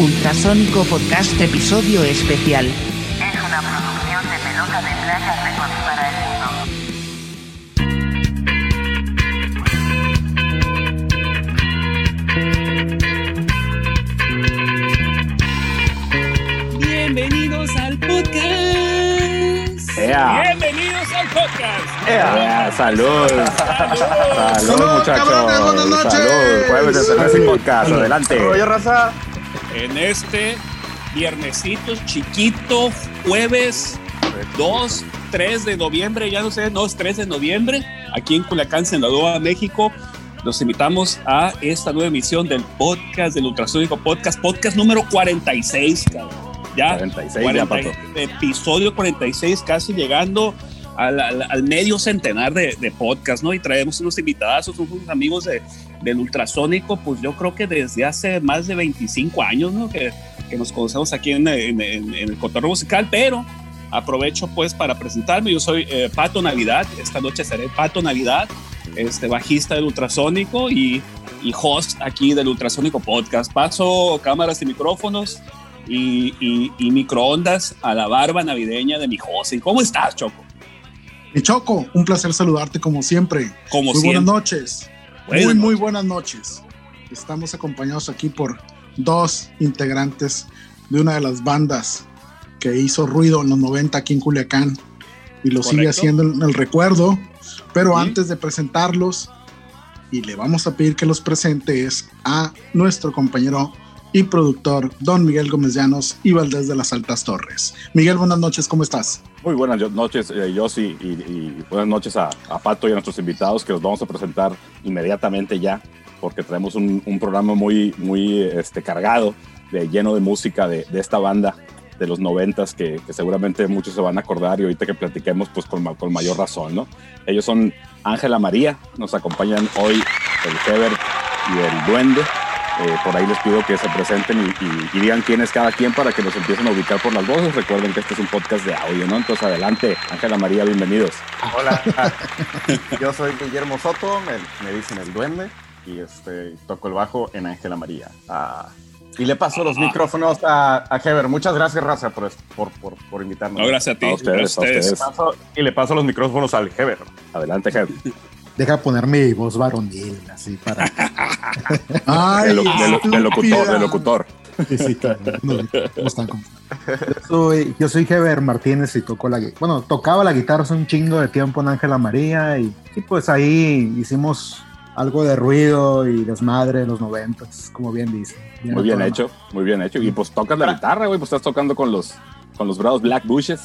Ultrasónico Podcast Episodio Especial. Es una producción de pelota de playa Records para el mundo. Bienvenidos al podcast. ¡Ea! Bienvenidos al podcast. ¡Ea! ¡Salud! ¡Salud, Salud, muchachos! cabrones, buenas noches. ¡Salud! Jueves de cerveza y podcast, adelante. Oye, raza. En este viernesito chiquito, jueves 2, 3 de noviembre, ya no sé, no, es 3 de noviembre, aquí en Culiacán, Sinaloa, México. Los invitamos a esta nueva emisión del podcast, del Ultrasónico Podcast, podcast número 46, cabrón. Ya, 46 ya, pato. episodio 46, casi llegando al, al- al medio centenar de, de podcast, ¿no? Y traemos unos invitados, unos amigos de, del Ultrasónico, pues yo creo que desde hace más de 25 años, ¿no? Que, que nos conocemos aquí en, en- en- en el cotorreo musical, pero aprovecho pues para presentarme. Yo soy eh, Pato Navidad, esta noche seré Pato Navidad, este bajista del Ultrasónico y, y host aquí del Ultrasónico Podcast. Paso cámaras y micrófonos y, y- y microondas a la barba navideña de mi José. ¿Cómo estás, Choco? Mi Choco, un placer saludarte como siempre. Como muy siempre. buenas noches. Buenas muy, muy buenas noches. Estamos acompañados aquí por dos integrantes de una de las bandas que hizo ruido en los 90 aquí en Culiacán y lo sigue haciendo en el recuerdo. Pero Sí. antes de presentarlos, y le vamos a pedir que los presentes a nuestro compañero y productor Don Miguel Gómez Llanos y Valdés de las Altas Torres. Miguel, buenas noches, ¿cómo estás? Muy buenas noches, eh, Yossi, y, buenas noches a, Pato y a nuestros invitados que los vamos a presentar inmediatamente ya, porque traemos un, programa muy, muy este, cargado, de, lleno de música de, de esta banda de los noventas que, seguramente muchos se van a acordar y ahorita que platiquemos pues con, con mayor razón, ¿no? Ellos son Ángela María, nos acompañan hoy el Heber y el Duende. Eh, por ahí les pido que se presenten y, y- y digan quién es cada quien para que nos empiecen a ubicar por las voces. Recuerden que este es un podcast de audio, ¿no? Entonces adelante, Ángela María, bienvenidos. Hola, yo soy Guillermo Soto, me, me dicen el duende y este, toco el bajo en Ángela María. Ah, y le paso los micrófonos a, a Heber. Muchas gracias, Raza, por, por, por, por invitarnos. No, gracias a ti. A ustedes, a ustedes. Paso- y le paso los micrófonos al Heber. Adelante, Heber. Deja poner mi voz varonil, así para. Ay, De, lo- de lo- de locutor, de locutor. Sí, sí, claro. No, ¿cómo están? Yo soy, yo soy Heber Martínez y toco la Bueno, tocaba la guitarra hace un chingo de tiempo en Ángela María y, y pues ahí hicimos algo de ruido y desmadre en los noventas, como bien dice. Muy bien hecho, muy bien hecho. Y pues tocas la guitarra, güey, pues estás tocando con los, con los bravos Black Bushes.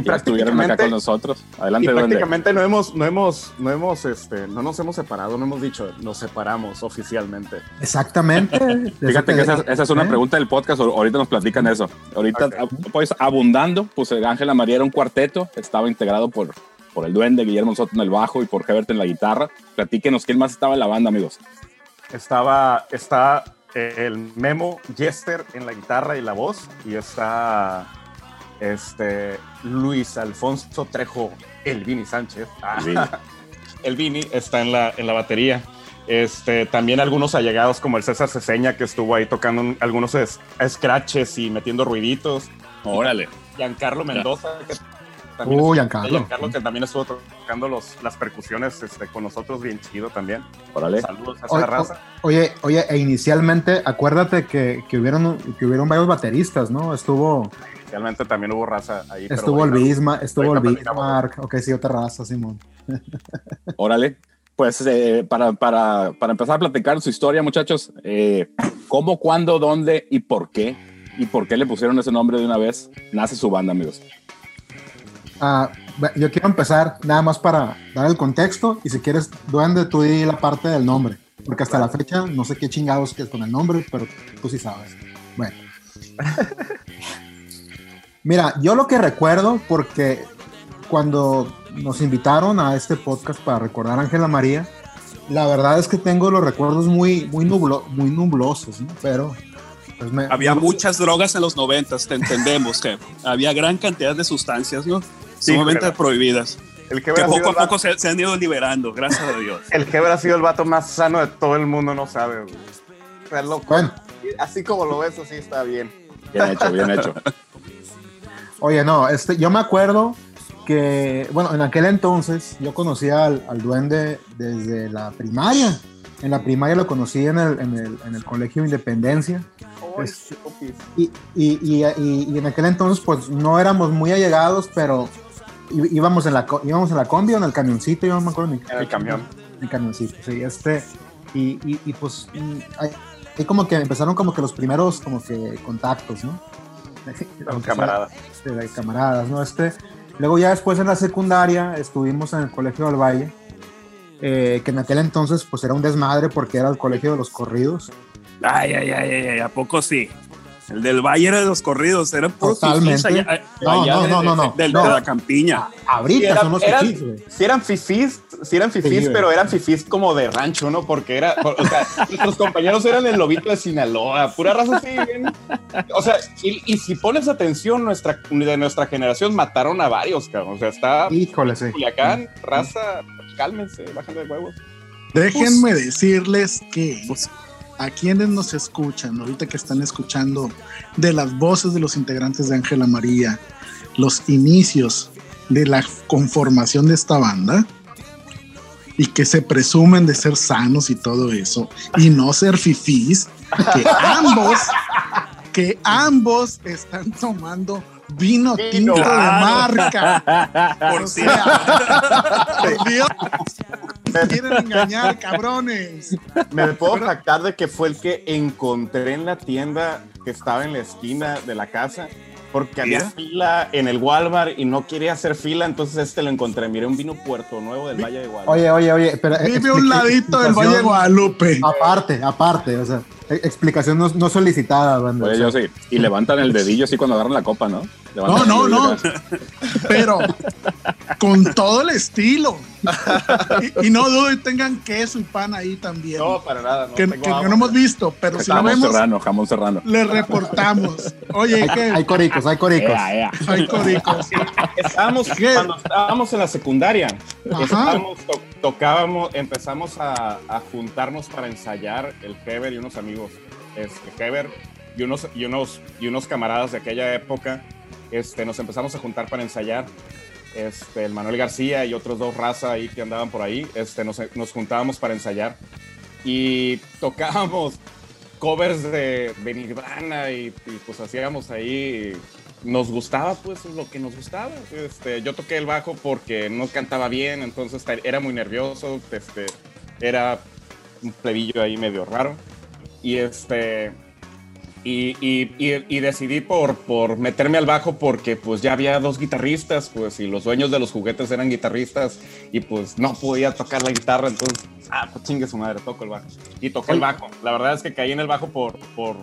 Y Y estuvieron acá prácticamente, con nosotros. y Adelante, Duende. prácticamente no hemos, no hemos, no hemos, este, no nos hemos separado, no hemos dicho, nos separamos oficialmente. Exactamente. Fíjate que esa, esa es una ¿Eh? pregunta del podcast, ahor- ahorita nos platican eso. Ahorita, ab- pues abundando, pues Ángela María era un cuarteto, estaba integrado por, por el Duende, Guillermo Soto en el bajo y por Hebert en la guitarra. Platíquenos, ¿quién más estaba en la banda, amigos? Estaba, está el Memo Jester en la guitarra y la voz, y está este Luis Alfonso Trejo, el Vini Sánchez. Ah, El Vini. el Vini está en la, en la batería. Este, también algunos allegados como el César Ceseña que estuvo ahí tocando un- algunos es- scratches y metiendo ruiditos. Órale. Giancarlo Mendoza, que también, Uy, estuvo- Giancarlo. Giancarlo, que también estuvo tocando los, las percusiones este, con nosotros, bien chido también. Órale. Saludos a Oye, esa raza. Oye, oye, e inicialmente, acuérdate que, que hubieron, que hubieron varios bateristas, ¿no? Estuvo, Realmente también hubo raza ahí. pero estuvo el Bismarck, estuvo el. Bismarck, ok, sí, otra raza, Simón. Órale. Pues eh, para, para, para empezar a platicar su historia, muchachos, eh, ¿cómo, cuándo, dónde y por qué? ¿Y por qué le pusieron ese nombre de una vez? Nace su banda, amigos. Ah, yo quiero empezar nada más para dar el contexto y si quieres, Duende, tú di la parte del nombre, porque hasta la fecha no sé qué chingados que es con el nombre, pero tú sí sabes. Bueno. Mira, yo lo que recuerdo, porque cuando nos invitaron a este podcast para recordar a Ángela María, la verdad es que tengo los recuerdos muy, muy, nublo, muy nublosos, ¿no? pero pues me- Había muchas drogas en los noventas, te entendemos que había gran cantidad de sustancias, ¿no? Sumamente pero- prohibidas. El Que poco a vato, poco se, se han ido liberando, gracias a Dios. el Heber ha sido el vato más sano de todo el mundo, no sabe. güey. Está loco. Bueno, Así como lo ves, así está bien. Bien hecho, bien hecho. Oye, no, este, yo me acuerdo que, bueno, en aquel entonces yo conocía al, al duende desde la primaria. En la primaria lo conocí en el, en el, en el Colegio Independencia. Es- Y, y, y, y- en aquel entonces, pues no éramos muy allegados, pero íbamos en la, íbamos en la combi o en el camioncito, yo no me acuerdo ni En el camión. el camioncito, sí, este, y, pues mm, ahí, ahí como que empezaron como que los primeros como que contactos, ¿no? Los camaradas. De, de camaradas, ¿no? Este, luego ya después en la secundaria estuvimos en el Colegio del Valle, eh, que en aquel entonces pues era un desmadre porque era el colegio de los corridos. Ay, ay, ay, ay, ¿a poco sí? El del Valle era de los corridos, era puro Totalmente. allá- No, allá no, de- no, no, de- no, del- no. De la campiña. Ahorita Sí, eran- son los eran- fifís, güey. Si eran fifís, si eran fifís, Sí, pero eran fifís como de rancho, ¿no? Porque era, o sea, nuestros compañeros eran el lobito de Sinaloa, pura raza así, bien. O sea, y, y si pones atención, nuestra, de nuestra generación mataron a varios, cabrón. O sea, está Híjole, sí. Culiacán, raza, cálmense, bájenle de huevos. Déjenme decirles que Pues- a quienes nos escuchan, ahorita que están escuchando de las voces de los integrantes de Ángela María, los inicios de la conformación de esta banda y que se presumen de ser sanos y todo eso y no ser fifís, que ambos, que ambos están tomando vino tinto de marca. Por O si sea, por Dios, quieren engañar, cabrones. Me puedo jactar de que fue el que encontré en la tienda que estaba en la esquina de la casa. Porque había fila en el Walmart y no quería hacer fila, entonces este lo encontré. Miré un vino Puerto Nuevo del Valle de Guadalupe. Oye, oye, oye, pero Vive a un ladito del Valle de Guadalupe. Aparte, aparte, o sea, explicación no, no solicitada, banda. Oye, yo sí. Y levantan el dedillo así cuando agarran la copa, ¿no? Levantan No, no, no. Pero con todo el estilo. Y, y no dudo y tengan queso y pan ahí también. No, para nada. No, que, tengo que agua. no hemos visto, pero si lo Jamón vemos, serrano, jamón serrano. le reportamos. Oye, hay, que hay coricos, hay coricos. Ea, ea. hay coricos. Estábamos, ¿Qué? cuando estábamos en la secundaria, Ajá. estábamos, tocábamos, empezamos a, juntarnos para ensayar el Heber y unos amigos, este, Heber y unos, y, unos, y unos camaradas de aquella época, este, nos empezamos a juntar para ensayar. Este, el Manuel García y otros dos raza ahí que andaban por ahí, este, nos, nos juntábamos para ensayar y tocábamos covers de, de Nirvana y, y, pues hacíamos ahí nos gustaba pues lo que nos gustaba. Este, yo toqué el bajo porque no cantaba bien entonces era muy nervioso este, era un plebillo ahí medio raro. Y este y, y- y- y decidí por, por meterme al bajo porque pues ya había dos guitarristas pues y los dueños de los juguetes eran guitarristas y pues no podía tocar la guitarra entonces ah pues chingue su madre toco el bajo. Y toqué el bajo. La verdad es que caí en el bajo por por,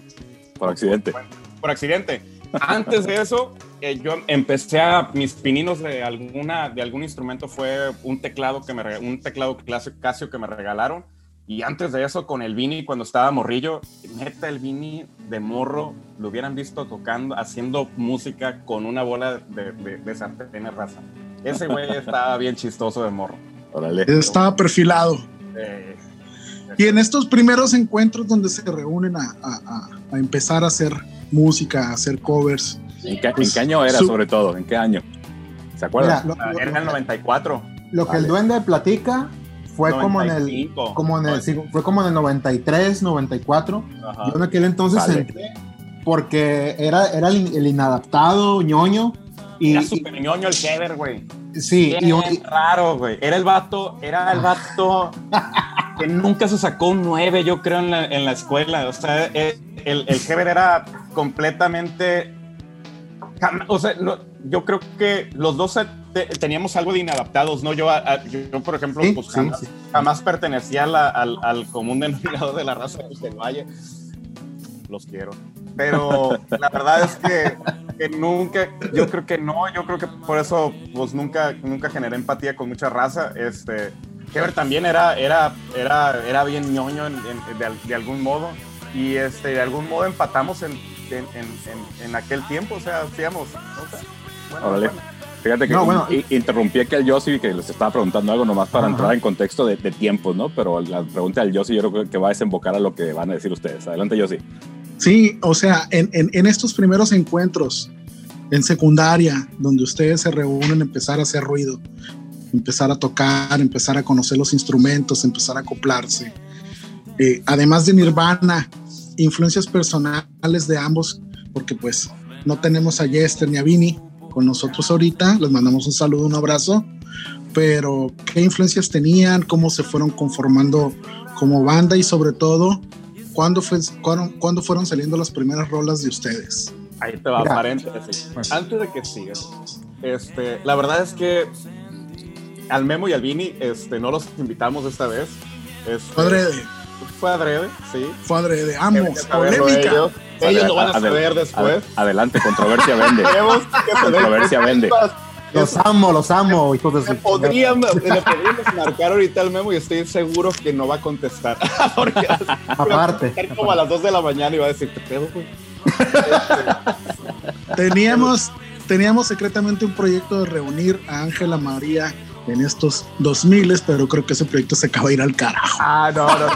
Por accidente. por accidente antes de eso eh, yo empecé a mis pininos de alguna de algún instrumento fue un teclado que me un teclado Casio, Casio que me regalaron y antes de eso, con el Vini, cuando estaba morrillo, neta, el Vini de morro, lo hubieran visto tocando, haciendo música con una bola de, de, de sartenes raza. Ese güey estaba bien chistoso de morro. Órale. Estaba perfilado. Eh, Y en estos primeros encuentros donde se reúnen a, a- a- a empezar a hacer música, hacer covers. ¿En qué, en Pues, qué año era, su- sobre todo? ¿En qué año? ¿Se acuerdan? ah, lo- era en el 94. lo que el duende platica fue como en el 95. como en el sí, fue como en el 93, 94. Ajá. Yo en aquel entonces Vale. entré porque era, era el, el inadaptado, ñoño. Y, Era súper ñoño el Heather, güey. sí, y, y- raro, güey. Era el vato, era el vato que nunca se sacó un 9, yo creo, en la, en la escuela. O sea, el, el, el Heber era completamente. O sea, no- yo creo que los dos te- teníamos algo de inadaptados, ¿no? Yo, a- yo, por ejemplo, Sí, pues jamás, sí. jamás pertenecía la- al, al común denominador de la raza del Valle. Los quiero. Pero la verdad es que, que nunca, yo creo que no, yo creo que por eso pues nunca, nunca generé empatía con mucha raza. Este, Heber también era, era, era, era bien ñoño en- en- de, de algún modo y este, de algún modo empatamos en, en, en- en- en aquel tiempo, o sea, hacíamos, no sé, bueno, Órale. bueno. Fíjate que No, bueno. interrumpí aquí al Yossi que les estaba preguntando algo nomás para Ajá. entrar en contexto de, de tiempos, ¿no? Pero la pregunta del Yossi yo creo que va a desembocar a lo que van a decir ustedes. Adelante, Yossi. Sí, o sea, en, en- en estos primeros encuentros en secundaria, donde ustedes se reúnen, empezar a hacer ruido, empezar a tocar, empezar a conocer los instrumentos, empezar a acoplarse. Eh, además de Nirvana, influencias personales de ambos, porque pues no tenemos a Jester ni a Vini con nosotros ahorita, les mandamos un saludo, un abrazo, pero qué influencias tenían, cómo se fueron conformando como banda y sobre todo, ¿cuándo, fue, cuándo, cuándo fueron saliendo las primeras rolas de ustedes? Ahí te va, Mira. paréntesis. Pues. Antes de que sigas, este, la verdad es que al Memo y al Vini este, no los invitamos esta vez. Este, adrede, Fue adrede, sí. fue adrede, saberlo polémica. Ellos, ellos lo van a adel- saber después. Ad- adelante, controversia vende. Queremos que se den Controversia vende. Los amo, los amo, hijos de Le su podríamos, le podríamos marcar ahorita al Memo y estoy seguro que no va a contestar. Porque Aparte. va a como a las 2 de la mañana y va a decir, ¿qué pedo, güey? Teníamos, teníamos secretamente un proyecto de reunir a Ángela María en estos 2000, pero creo que ese proyecto se acaba de ir al carajo. Ah, no, no.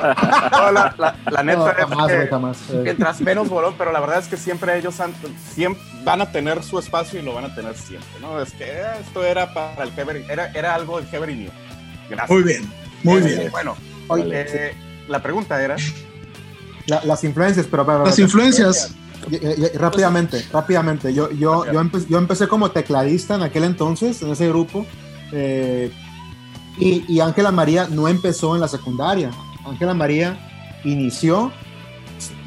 no la, la- la No, neta jamás, es que jamás. Eh, mientras menos voló, pero la verdad es que siempre ellos han- siempre van a tener su espacio y lo van a tener siempre, ¿no? Es que eh, esto era para el Heber, era, era algo del Heber y mío. Gracias. Muy bien, muy Eh, bien. Bueno, Oye, eh, la pregunta era, la- las influencias, pero, pero- Las influencias, Y- y- y- rápidamente, rápidamente. Yo, yo, yo, empe- yo empecé como tecladista en aquel entonces, en ese grupo. Eh, y Ángela María no empezó en la secundaria. Ángela María inició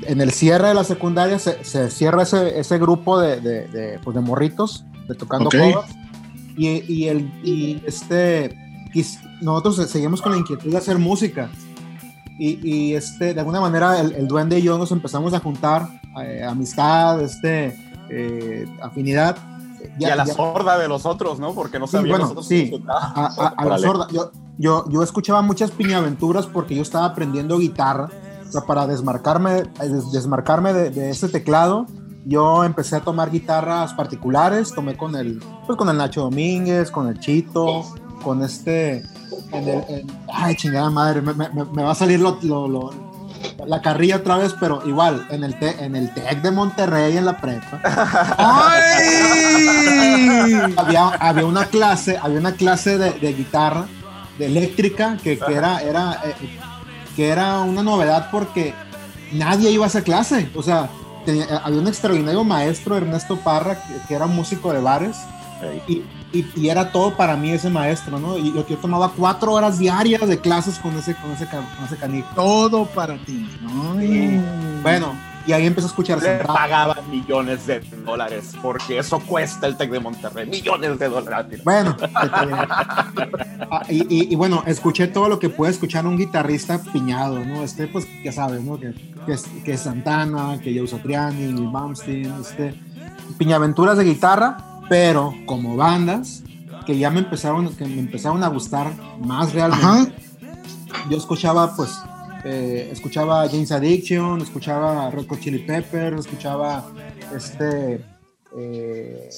en el cierre de la secundaria, se, se cierra ese, ese grupo de, de, de, pues, de morritos, de tocando Ok. covers. Y, y, el, y este, nosotros seguimos con la inquietud de hacer música. Y, y, este, de alguna manera el, el duende y yo nos empezamos a juntar, eh, amistad, este, eh, afinidad. Y a la ya- sorda de los otros, ¿no? Porque no Sí, sabíamos bueno, sí. a, a- a la sorda. Yo, yo, yo escuchaba muchas piñaventuras porque yo estaba aprendiendo guitarra. O sea, para desmarcarme, eh, des- desmarcarme de, de ese teclado, yo empecé a tomar guitarras particulares. Tomé con el, pues con el Nacho Domínguez, con el Chito, con este. en el- en- ay, chingada madre, me, me- me- me va a salir lo, lo- lo- la carrilla otra vez, pero igual, en el, te- en el TEC de Monterrey, en la prepa ¡ay! había, había una clase, había una clase de, de guitarra, de eléctrica, que, que era, era, eh, que era una novedad porque nadie iba a esa clase. O sea, tenía- había un extraordinario maestro, Ernesto Parra, que, que era músico de bares, y, y- y era todo para mí ese maestro, ¿no? Y yo, yo tomaba cuatro horas diarias de clases con ese, con ese, con ese canijo. Todo para ti. Ay. Bueno, y ahí empecé a escuchar Le pagaban millones de dólares porque eso cuesta el Tec de Monterrey, millones de dólares. Bueno. Ah, y, y- y bueno, escuché todo lo que puede escuchar un guitarrista piñado, ¿no? Este, pues, ya sabes, ¿no? Que, que, es, que es Santana, que Joe Satriani, Malmsteen, este, piñaventuras de guitarra, pero como bandas que ya me empezaron, que me empezaron a gustar más realmente. Ajá. Yo escuchaba, pues, eh, escuchaba James Addiction, escuchaba Red Hot Chili Peppers, escuchaba este, eh,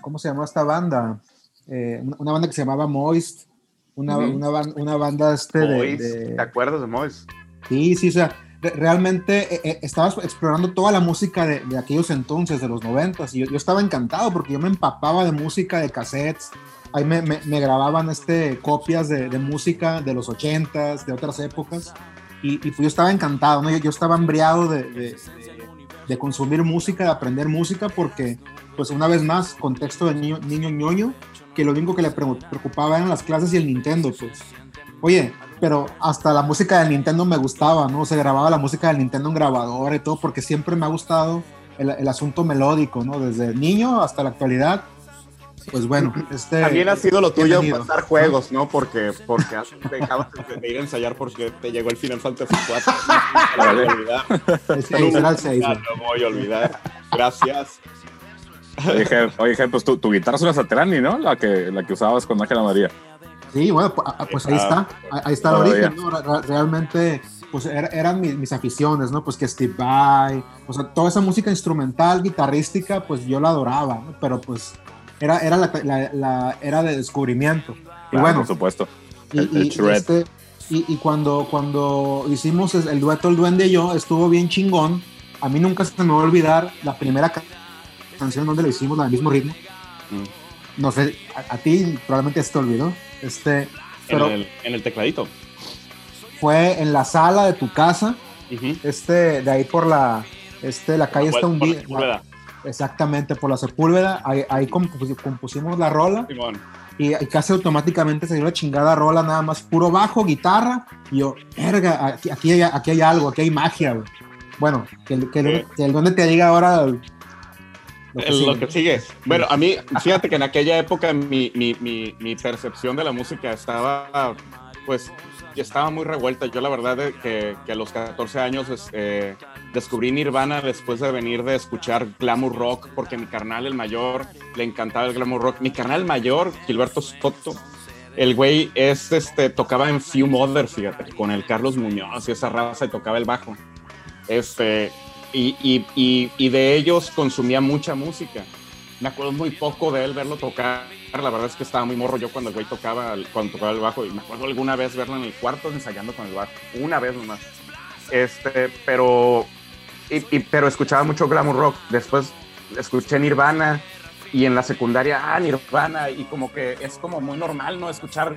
¿cómo se llamó esta banda? Eh, una, banda que se llamaba Moist, una, una, una banda este de, Mois, de- ¿Te acuerdas de Mois? Sí, sí, o sea, realmente eh, eh, estaba explorando toda la música de, de aquellos entonces, de los noventas, y yo, yo estaba encantado porque yo me empapaba de música, de cassettes, ahí me, me- me grababan este, copias de, de música de los ochentas, de otras épocas, y, y pues yo estaba encantado, ¿no? Yo, yo estaba embriagado de, de- de- consumir música, de aprender música, porque, pues una vez más, contexto de niño, niño ñoño, que lo único que le pre- preocupaba eran las clases y el Nintendo, pues. Oye, pero hasta la música del Nintendo me gustaba, ¿no? Se grababa la música del Nintendo en grabadora y todo, porque siempre me ha gustado el, el asunto melódico, ¿no? Desde niño hasta la actualidad. Pues bueno, este... También ha sido lo tuyo pasar juegos, ¿no? Porque, porque has dejado de ir a ensayar porque te llegó el Final Fantasy 4. No voy a olvidar. Era el seis, No güey. lo voy a olvidar. Gracias. Oye, oye, pues tu, tu guitarra es una Satriani, ¿no? La que, la que usabas con Ángela María. Sí, bueno, pu- ah, pues ahí Ah, está, ahí- ahí está el origen, ¿no? Re- re- Realmente, pues era- eran mis, mis aficiones, ¿no? Pues que Steve Vai, o sea, toda esa música instrumental, guitarrística, pues yo la adoraba, ¿no? Pero pues era, era, la, la- la- era de descubrimiento. Y Claro, bueno, por supuesto. y, el- el y, este, y, y cuando, cuando hicimos el dueto El Duende y yo, estuvo bien chingón, a mí nunca se me va a olvidar la primera ca- canción donde lo hicimos, del mismo ritmo. Mm. No sé, a, a ti probablemente se te olvidó. Este, En, pero el, en el tecladito. fue en la sala de tu casa, Ujú. este, de ahí por la, este, la calle está Por la hundida. Sepúlveda. Exactamente, por la Sepúlveda, ahí, ahí compus- compusimos la rola y, y casi automáticamente se dio la chingada rola, nada más puro bajo, guitarra, y yo, verga, aquí, aquí, hay, aquí hay algo, aquí hay magia, güey. Bueno, que, que, Sí. que el donde te diga ahora lo que lo que sigue. Bueno, a mí, fíjate que en aquella época mi, mi, mi, mi percepción de la música estaba, pues, estaba muy revuelta. Yo la verdad de que, que a los 14 años eh, descubrí Nirvana después de venir de escuchar glamour rock, porque mi carnal, el mayor, le encantaba el glamour rock. Mi carnal mayor, Gilberto Soto, el güey es, este, tocaba en Few Mother, fíjate, con el Carlos Muñoz y esa raza y tocaba el bajo. Este, y, y, y, y de ellos consumía mucha música. Me acuerdo muy poco de él verlo tocar. La verdad es que estaba muy morro yo cuando el güey tocaba, cuando tocaba el bajo. Y me acuerdo alguna vez verlo en el cuarto ensayando con el bajo. Una vez nomás. Este, pero, pero escuchaba mucho glamour rock. Después escuché Nirvana y en la secundaria, ah, Nirvana. Y como que es como muy normal, ¿no? Escuchar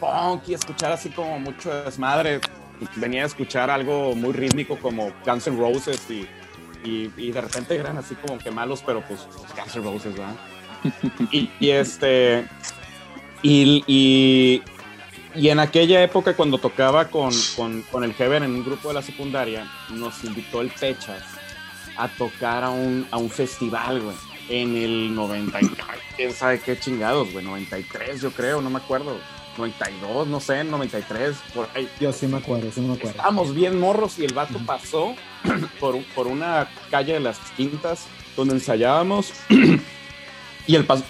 punk y escuchar así como mucho desmadre. Venía a escuchar algo muy rítmico como Guns N' Roses y, y, y de repente eran así como que malos, pero pues, pues Guns N' Roses, ¿verdad? y, y este. Y, y, y en aquella época, cuando tocaba con, con, con el Heaven en un grupo de la secundaria, nos invitó el Pechas a tocar a un, a un festival, güey. En el 90, y- quién sabe qué chingados, güey. 93, yo creo, no me acuerdo. 92, no sé, 93, por ahí. Yo sí me acuerdo, sí me acuerdo. Estábamos bien morros y el vato pasó por, por una calle de las quintas donde ensayábamos y el pas-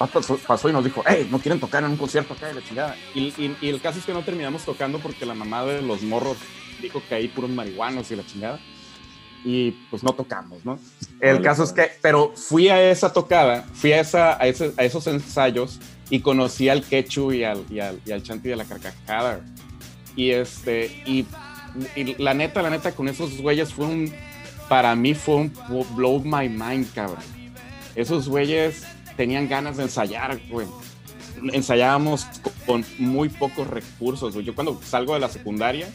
pasó y nos dijo, hey, ¿no quieren tocar en un concierto acá de la chingada? Y, y- y el caso es que no terminamos tocando porque la mamá de los morros dijo que hay puros marihuanos y la chingada. Y pues no tocamos, ¿no? El Vale, caso es que, pero fui a esa tocada, fui a, esa, a, ese- a esos ensayos y conocí al Quechu y al, y al, y al Chanti de la Carcajada. Y este, y, y la neta, la neta, con esos güeyes fue un, para mí fue un blow my mind, cabrón. Esos güeyes tenían ganas de ensayar, güey. Ensayábamos con muy pocos recursos, güey. Yo cuando salgo de la secundaria,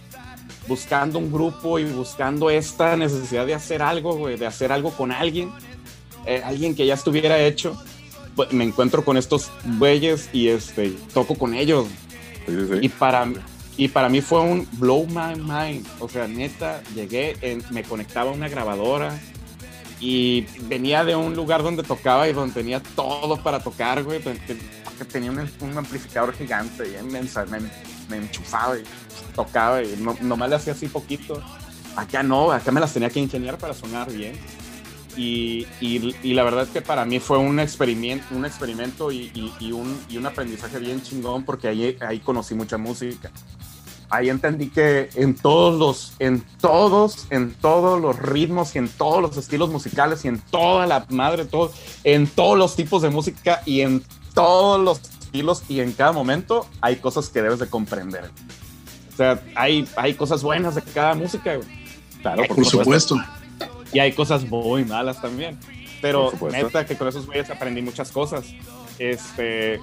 buscando un grupo y buscando esta necesidad de hacer algo, güey, de hacer algo con alguien, eh, alguien que ya estuviera hecho, me encuentro con estos güeyes y este, toco con ellos. Sí, sí, sí. Y para, y para mí fue un blow my mind. O sea, neta, llegué, en- me conectaba a una grabadora y venía de un lugar donde tocaba y donde tenía todo para tocar, güey. tenía un, un amplificador gigante y me, ensa- me, me enchufaba y tocaba y no, nomás le hacía así poquito. Acá no, acá me las tenía que ingeniar para sonar bien. Y, y- y la verdad es que para mí fue un experimento, un experimento y, y- un, y un aprendizaje bien chingón porque ahí, ahí conocí mucha música. Ahí entendí que en todos los, en todos, en todos los ritmos y en todos los estilos musicales y en toda la madre, todo, en todos los tipos de música y en todos los estilos y en cada momento hay cosas que debes de comprender. O sea, hay, hay cosas buenas de cada música. Claro, Por supuesto. Y hay cosas muy malas también. Pero neta que con esos güeyes aprendí muchas cosas. Este,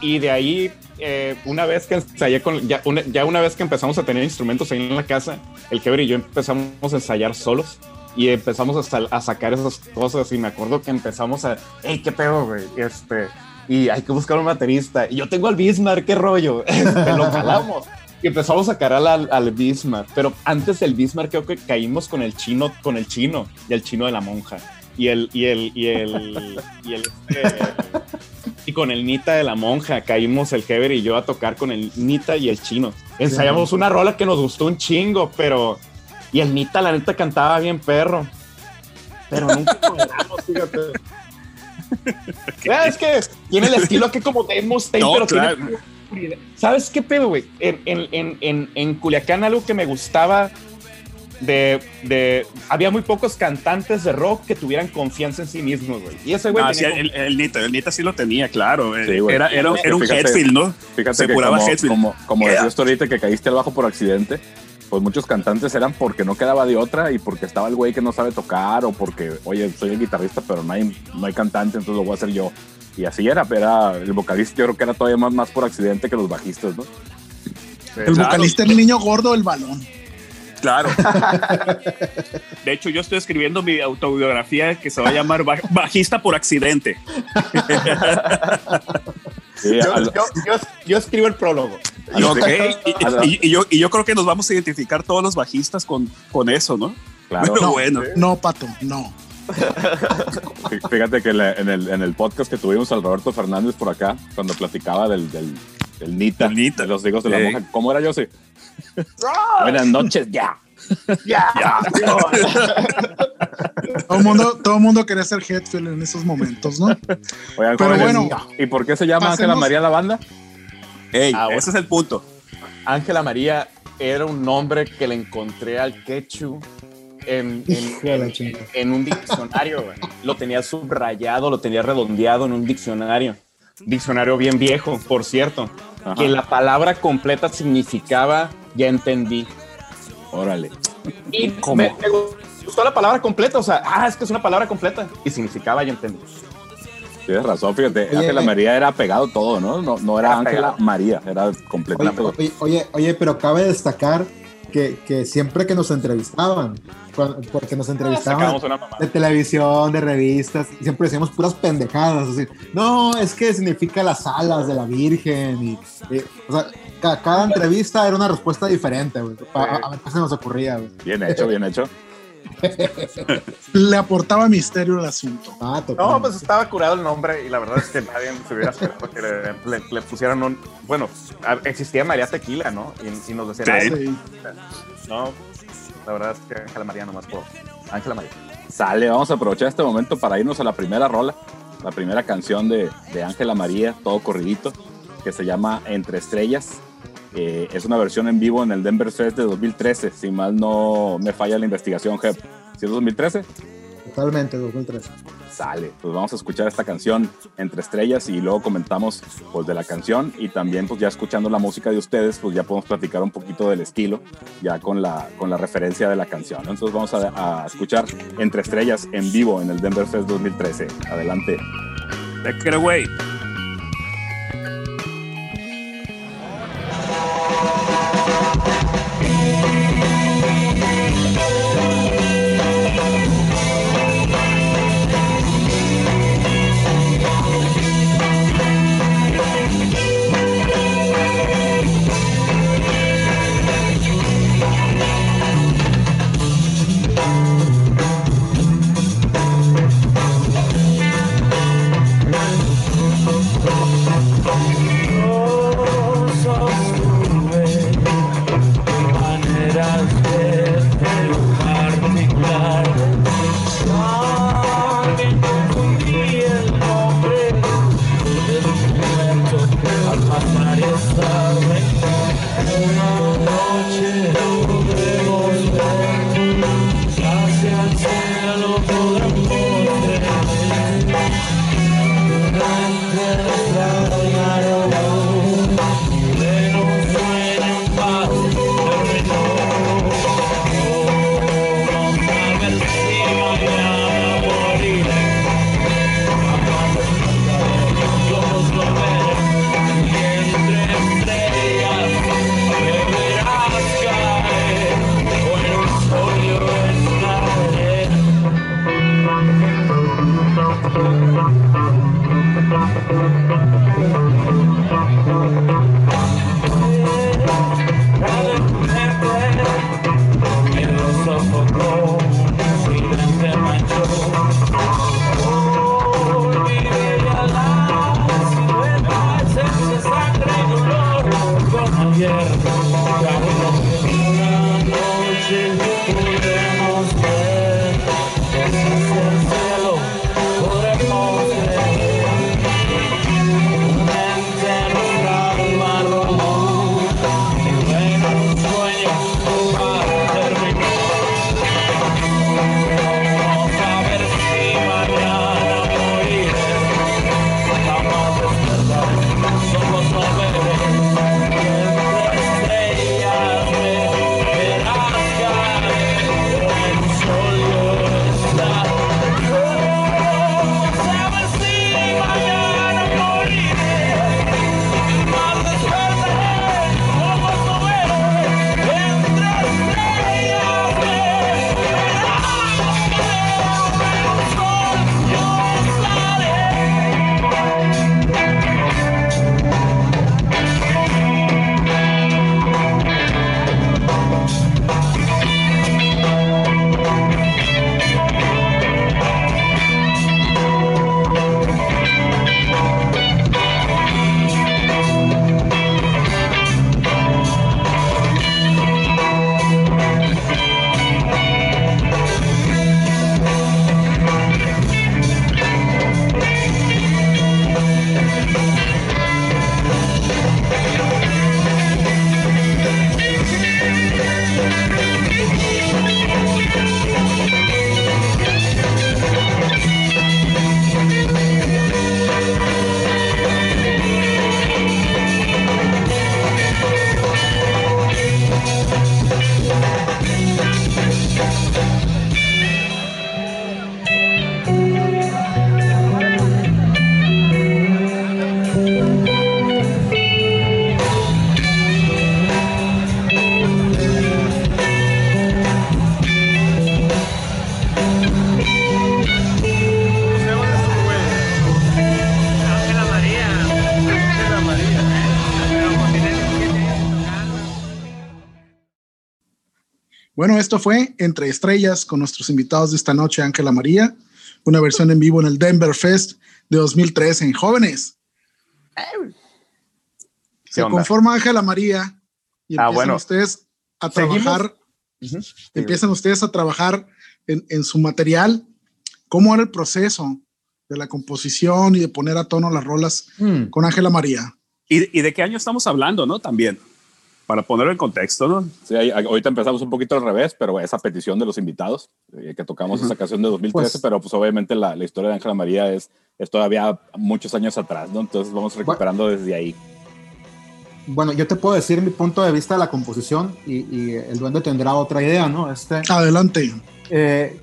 y de ahí, eh, una vez que ensayé con, ya una, ya una vez que empezamos a tener instrumentos ahí en la casa, el Keber y yo empezamos a ensayar solos y empezamos a, sal- a sacar esas cosas. Y me acuerdo que empezamos a, hey, qué pedo, güey. Este, y hay que buscar un baterista. Y yo tengo al Bismarck, qué rollo. Este, lo calamos. Y empezamos a sacar al, al, Bismarck. Pero antes del Bismarck creo que caímos con el chino, con el chino y el chino de la monja. Y el, y el, y el, y el, este, y con el Nita de la monja caímos el Heber y yo a tocar con el Nita y el chino. Ensayamos una rola que nos gustó un chingo, pero. Y el Nita, la neta, cantaba bien perro. Pero nunca logramos, fíjate. ¿Sabes que Tiene el estilo que como de Mustaine, No, pero claro. tiene. ¿Sabes qué pedo, güey? En, en, en, en, en Culiacán, algo que me gustaba de, de. Había muy pocos cantantes de rock que tuvieran confianza en sí mismos, güey. Y ese güey. Ah, sí, tenía el, el Nita, el Nita sí lo tenía, claro. Sí, güey. era, era, era un Fíjate- Hetfield, ¿no? Fíjate Se que curaba como, Hetfield. como, como decías tú ahorita que caíste al bajo por accidente, pues muchos cantantes eran porque no quedaba de otra y porque estaba el güey que no sabe tocar o porque, oye, soy el guitarrista, pero no hay, no hay cantante, entonces lo voy a hacer yo. Y así era, era el vocalista, yo creo que era todavía más, más por accidente que los bajistas, ¿no? El vocalista el niño gordo del balón. Claro. De hecho, yo estoy escribiendo mi autobiografía que se va a llamar Baj- Bajista por accidente. Sí, Yo, a lo- yo- yo- yo escribo el prólogo. Y, y- y- y yo, y yo creo que nos vamos a identificar todos los bajistas con, con eso, ¿no? claro. Pero bueno. No, Pato, no. Fí- Fíjate que en el, en el podcast que tuvimos al Roberto Fernández por acá, cuando platicaba del, del, del Nita, Nita. de los hijos de la monja, ¿cómo era yo? Sí. Buenas noches, ya. Ya, Todo el mundo, todo mundo quería ser Hetfield en esos momentos, ¿no? Oigan, Pero jóvenes, bueno, ¿y por qué se llama Ángela María la banda? Ey, Ah, ese es el punto. Ángela María era un nombre que le encontré al quechu en, en- en- en un diccionario. güey. Lo tenía subrayado, lo tenía redondeado en un diccionario. Diccionario bien viejo, por cierto. Ajá. Que la palabra completa significaba ya entendí. Órale. Y ¿Cómo? me, me gustó la palabra completa, o sea, ah, es que es una palabra completa. Y significaba ya entendí. Tienes razón, fíjate. Oye, Ángela eh. María era pegado todo, ¿no? No, no era Era Ángela pegado. María, era completito. Oye, oye, oye, pero cabe destacar que, que siempre que nos entrevistaban, porque nos entrevistaban una mamá. de televisión, de revistas, y siempre decíamos puras pendejadas, así, no, es que significa las alas de la Virgen, y, y, o sea, ca- cada entrevista era una respuesta diferente, güey, a, a- a ver qué se nos ocurría, güey. Bien hecho, bien hecho. Le aportaba misterio al asunto. Ah, No, pues estaba curado el nombre y la verdad es que nadie se hubiera esperado que le, le- le pusieran un... Bueno, existía María Tequila, ¿no? Y, y nos decían, Sí. "Ah, Sí. no, la verdad es que Ángela María nomás por Ángela María. Sale, vamos a aprovechar este momento para irnos a la primera rola, la primera canción de de Ángela María, todo corridito, que se llama Entre Estrellas. Eh, es una versión en vivo en el Denver Fest de 2013, si mal no me falla la investigación, Jep. ¿Sí es 2013? Totalmente, 2013. Sale, pues vamos a escuchar esta canción Entre Estrellas y luego comentamos pues de la canción y también pues ya escuchando la música de ustedes pues ya podemos platicar un poquito del estilo ya con la, con la referencia de la canción. ¿no? Entonces vamos a, a escuchar Entre Estrellas en vivo en el Denver Fest 2013. Adelante. Take it away. Entre Estrellas con nuestros invitados de esta noche, Ángela María, una versión en vivo en el Denver Fest de 2013 en Jóvenes. Se onda? conforma Ángela María y Ah, empiezan bueno. ustedes a trabajar, empiezan ustedes a trabajar en, en su material. ¿Cómo era el proceso de la composición y de poner a tono las rolas Mm. con Ángela María? ¿Y, y de qué año estamos hablando, no? También, para ponerlo en contexto, ¿no? Sí, ahí- ahorita empezamos un poquito al revés, pero esa petición de los invitados, eh, que tocamos esa canción de 2013, Pues- pero pues obviamente la, la historia de Ángela María es, es todavía muchos años atrás, ¿no? Entonces vamos recuperando desde ahí. Bueno, yo te puedo decir mi punto de vista de la composición y, y el duende tendrá otra idea, ¿no? Este, Adelante. eh,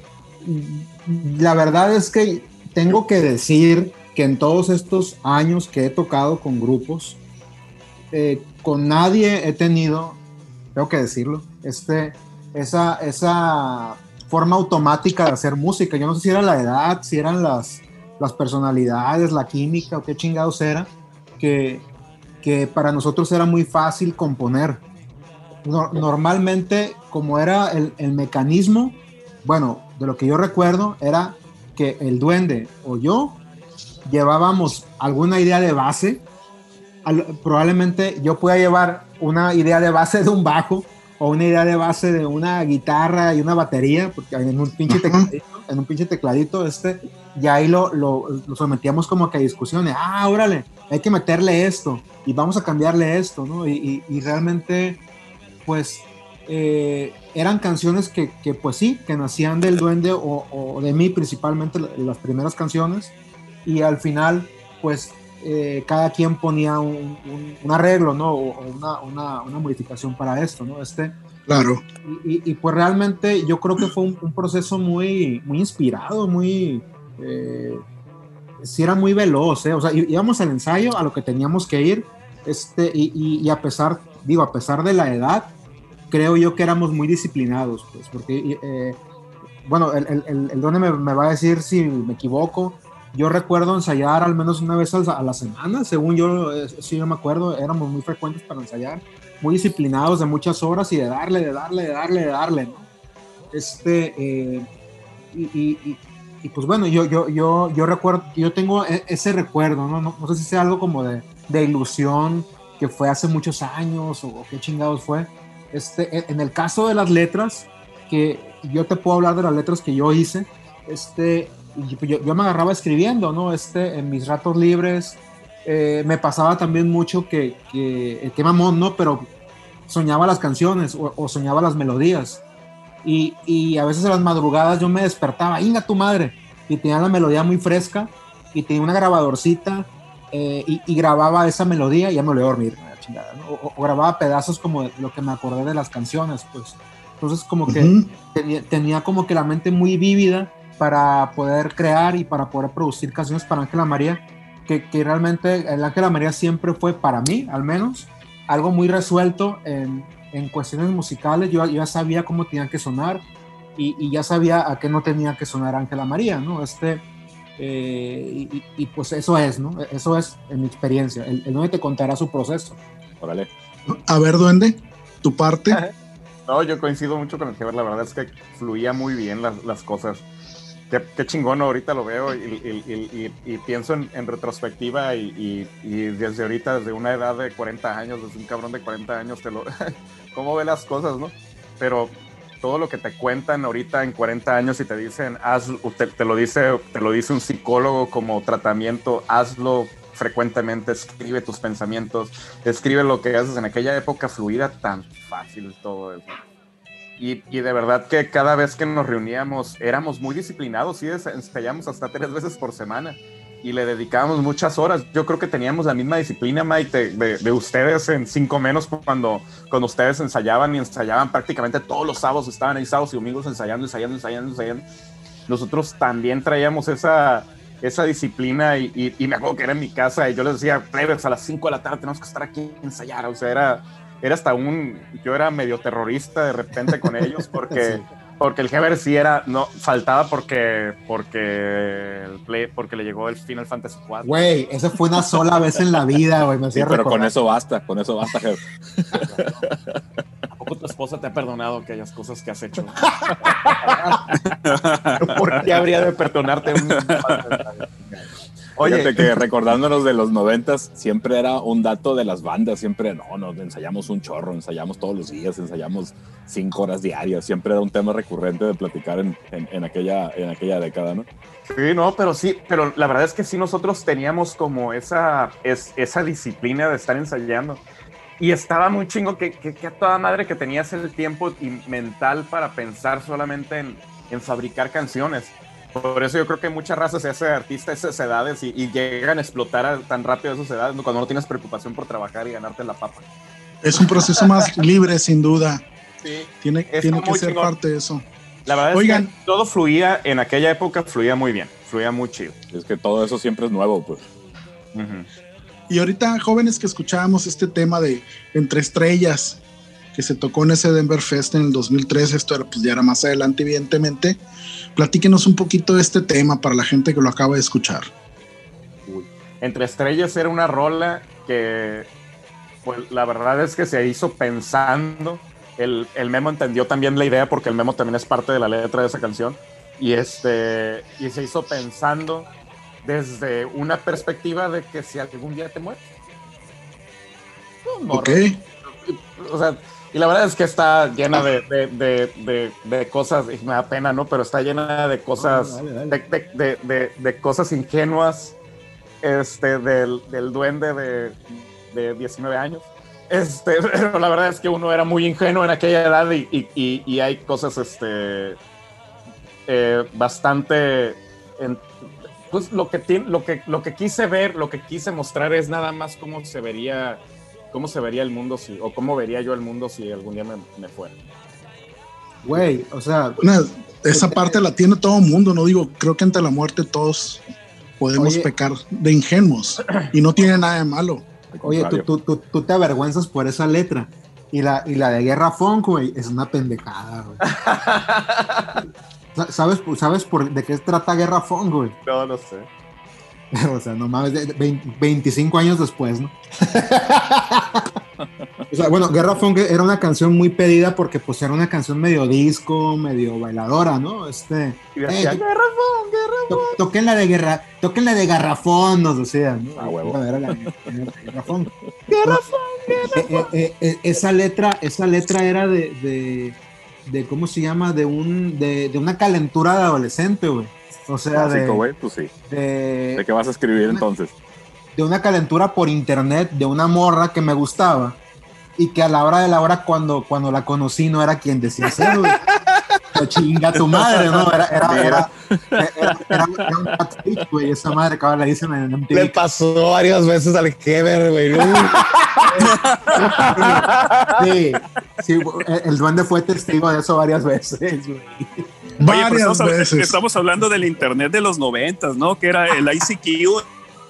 la verdad es que tengo que decir que en todos estos años que he tocado con grupos, eh, con nadie he tenido, tengo que decirlo, este, esa, esa forma automática de hacer música. Yo no sé si era la edad, si eran las, las personalidades, la química o qué chingados era, que, que para nosotros era muy fácil componer. No- normalmente, como era el, el mecanismo, bueno, de lo que yo recuerdo era que el duende o yo llevábamos alguna idea de base. Al- probablemente yo pueda llevar una idea de base de un bajo o una idea de base de una guitarra y una batería, porque en un pinche tecladito, en un pinche tecladito, este, y ahí lo, lo, lo sometíamos como que a discusiones. Ah, órale, hay que meterle esto y vamos a cambiarle esto, ¿no? Y, y- y realmente, pues, eh, eran canciones que, que, pues sí, que nacían del duende o, o de mí principalmente la- las primeras canciones y al final pues eh, cada quien ponía un, un- un arreglo, ¿no? O, o una, una, una modificación para esto, ¿no? Este, Claro. y, y- y, pues realmente yo creo que fue un, un proceso muy, muy inspirado, muy... Eh, sí era muy veloz, ¿eh? O sea, íbamos al ensayo a lo que teníamos que ir, este, y, y- y a pesar, digo, a pesar de la edad, creo yo que éramos muy disciplinados, pues, porque, eh, bueno, el, el, el, el Done me, me va a decir si me equivoco, yo recuerdo ensayar al menos una vez a la- semana, según yo, eh, sí yo me acuerdo, éramos muy frecuentes para ensayar, muy disciplinados de muchas horas y de darle, de darle, de darle, de darle, ¿no? Este, eh, y, y- y- y, pues bueno, yo, yo, yo, yo recuerdo, yo tengo e- ese recuerdo, ¿no? No, no sé si sea algo como de, de ilusión que fue hace muchos años o, o qué chingados fue. Este, en- en el caso de las letras, que yo te puedo hablar de las letras que yo hice, este, y pues yo, yo me agarraba escribiendo, ¿no? Este, en mis ratos libres, eh, me pasaba también mucho que, que, qué mamón, ¿no? Pero soñaba las canciones o, o soñaba las melodías. Y, y a veces a las madrugadas yo me despertaba, ¡inga tu madre! Y tenía la melodía muy fresca y tenía una grabadorcita eh, y, y grababa esa melodía y ya me volví a dormir, la chingada, ¿no? o, o grababa pedazos como de lo que me acordé de las canciones, pues. Entonces como que tenía, tenía como que la mente muy vívida para poder crear y para poder producir canciones para Ángela María, que, que realmente el Ángela María siempre fue para mí, al menos, algo muy resuelto en, en cuestiones musicales. Yo, yo ya sabía cómo tenían que sonar y, y ya sabía a qué no tenía que sonar Ángela María, ¿no? Este, eh, y, y- pues eso es, ¿no? Eso es en mi experiencia. El, el duende te contará su proceso. Órale. A ver, duende, tu parte. No, yo coincido mucho con el que la verdad es que fluía muy bien las, las cosas. Qué, qué chingón, ahorita lo veo y, y- y- y- pienso en, en retrospectiva y, desde ahorita, desde una edad de 40 años, desde un cabrón de 40 años, te lo, cómo ve las cosas, ¿no? Pero todo lo que te cuentan ahorita en 40 años y te dicen, te, te lo dice, te lo dice un psicólogo como tratamiento, hazlo frecuentemente, escribe tus pensamientos, escribe lo que haces en aquella época fluida tan fácil todo eso. Y, y de verdad que cada vez que nos reuníamos éramos muy disciplinados, sí, ensayamos hasta tres veces por semana y le dedicábamos muchas horas. Yo creo que teníamos la misma disciplina, Mike, de, de- de ustedes en cinco menos cuando, cuando ustedes ensayaban y ensayaban prácticamente todos los sábados, estaban ahí sábados y domingos ensayando, ensayando, ensayando, ensayando. Nosotros también traíamos esa, esa disciplina y, y- y me acuerdo que era en mi casa y yo les decía, plebes, a las 5 de la tarde tenemos que estar aquí ensayar. O sea, era, era hasta un, yo era medio terrorista de repente con ellos porque, porque el Heber sí era, no, faltaba porque, porque, el play, porque le llegó el Final Fantasy 4. Güey, esa fue una sola vez en la vida, güey. Me Sí, hacía pero con eso basta, con eso basta, jefe. ¿A poco tu esposa te ha perdonado aquellas cosas que has hecho. ¿Por qué habría de perdonarte un Oye, Oye, que recordándonos de los noventas, siempre era un dato de las bandas, siempre, no, nos ensayamos un chorro, ensayamos todos los días, ensayamos cinco horas diarias, siempre era un tema recurrente de platicar en, en- en aquella, en aquella década, ¿no? Sí, no, pero sí, pero la verdad es que sí nosotros teníamos como esa, es, esa disciplina de estar ensayando. Y estaba muy chingo que, que, que a toda madre que tenías el tiempo y mental para pensar solamente en, en fabricar canciones. Por eso yo creo que mucha raza se hace artista a esas edades y, y llegan a explotar a- tan rápido a esas edades cuando no tienes preocupación por trabajar y ganarte la papa. Es un proceso más libre, sin duda. Sí. Tiene, tiene que ser chingón. parte de eso. La verdad Oigan. es que todo fluía, en aquella época fluía muy bien, fluía muy chido. Es que todo eso siempre es nuevo, pues. Y ahorita, jóvenes que escuchábamos este tema de Entre Estrellas, que se tocó en ese Denver Fest en el 2003, esto era, pues, ya era más adelante, evidentemente. Platíquenos un poquito de este tema para la gente que lo acaba de escuchar. Entre Estrellas era una rola que, pues la verdad es que se hizo pensando. El, el Memo entendió también la idea porque el Memo también es parte de la letra de esa canción. Y, este, y se hizo pensando desde una perspectiva de que si algún día te mueres. O sea, y la verdad es que está llena de, de, de, cosas, y me da pena, ¿no? Pero está llena de cosas, Dale, dale. de, cosas ingenuas este, del, del duende de, de 19 años. Este, pero la verdad es que uno era muy ingenuo en aquella edad y, y- y- y hay cosas este, eh, bastante... en- pues lo que, lo, que, lo que quise ver, lo que quise mostrar es nada más cómo se vería cómo se vería el mundo si, o cómo vería yo el mundo si algún día me, me fuera. Güey, o sea, Una- esa parte la tiene todo el mundo, no digo, creo que ante la muerte todos podemos Oye. pecar de ingenuos y no tiene nada de malo. Al oye, tú, tú, tú, tú te avergüenzas por esa letra. Y la, y la de Guerra Funk, güey, es una pendejada, güey. Sa- ¿Sabes, ¿Sabes por de qué trata Guerra Funk, güey? No, no sé. O sea, no mames, de- de 20 25 años después, ¿no? o sea, bueno, Guerra Funk era una canción muy pedida porque pues era una canción medio disco, medio bailadora, ¿no? Este, Y decía, Eh, "Garrafón, garrafón". to- toquen la de guerra, toquen la de Garrafón, nos decían, ¿no? Ah, huevo. Era la- la de Garrafón. Eh, eh, eh, eh, esa letra, esa letra era de, de, de, ¿cómo se llama? De un, de, de una calentura de adolescente, güey. O sea, de, pues sí. de, ¿De qué vas a escribir entonces? de una calentura por internet de una morra que me gustaba y que a la hora de la hora cuando, cuando la conocí no era quien decía ser. Pero chinga tu madre, ¿no? Era, era, era, era, era- era un catfish, güey, esa madre que ahora le dicen en MTV. Le pasó varias veces al Heber, güey. Sí, sí, el, el duende fue testigo de eso varias veces, güey. Oye, pero Varias estamos, hab- veces. estamos hablando del internet de los noventas, ¿no? Que era el ICQ,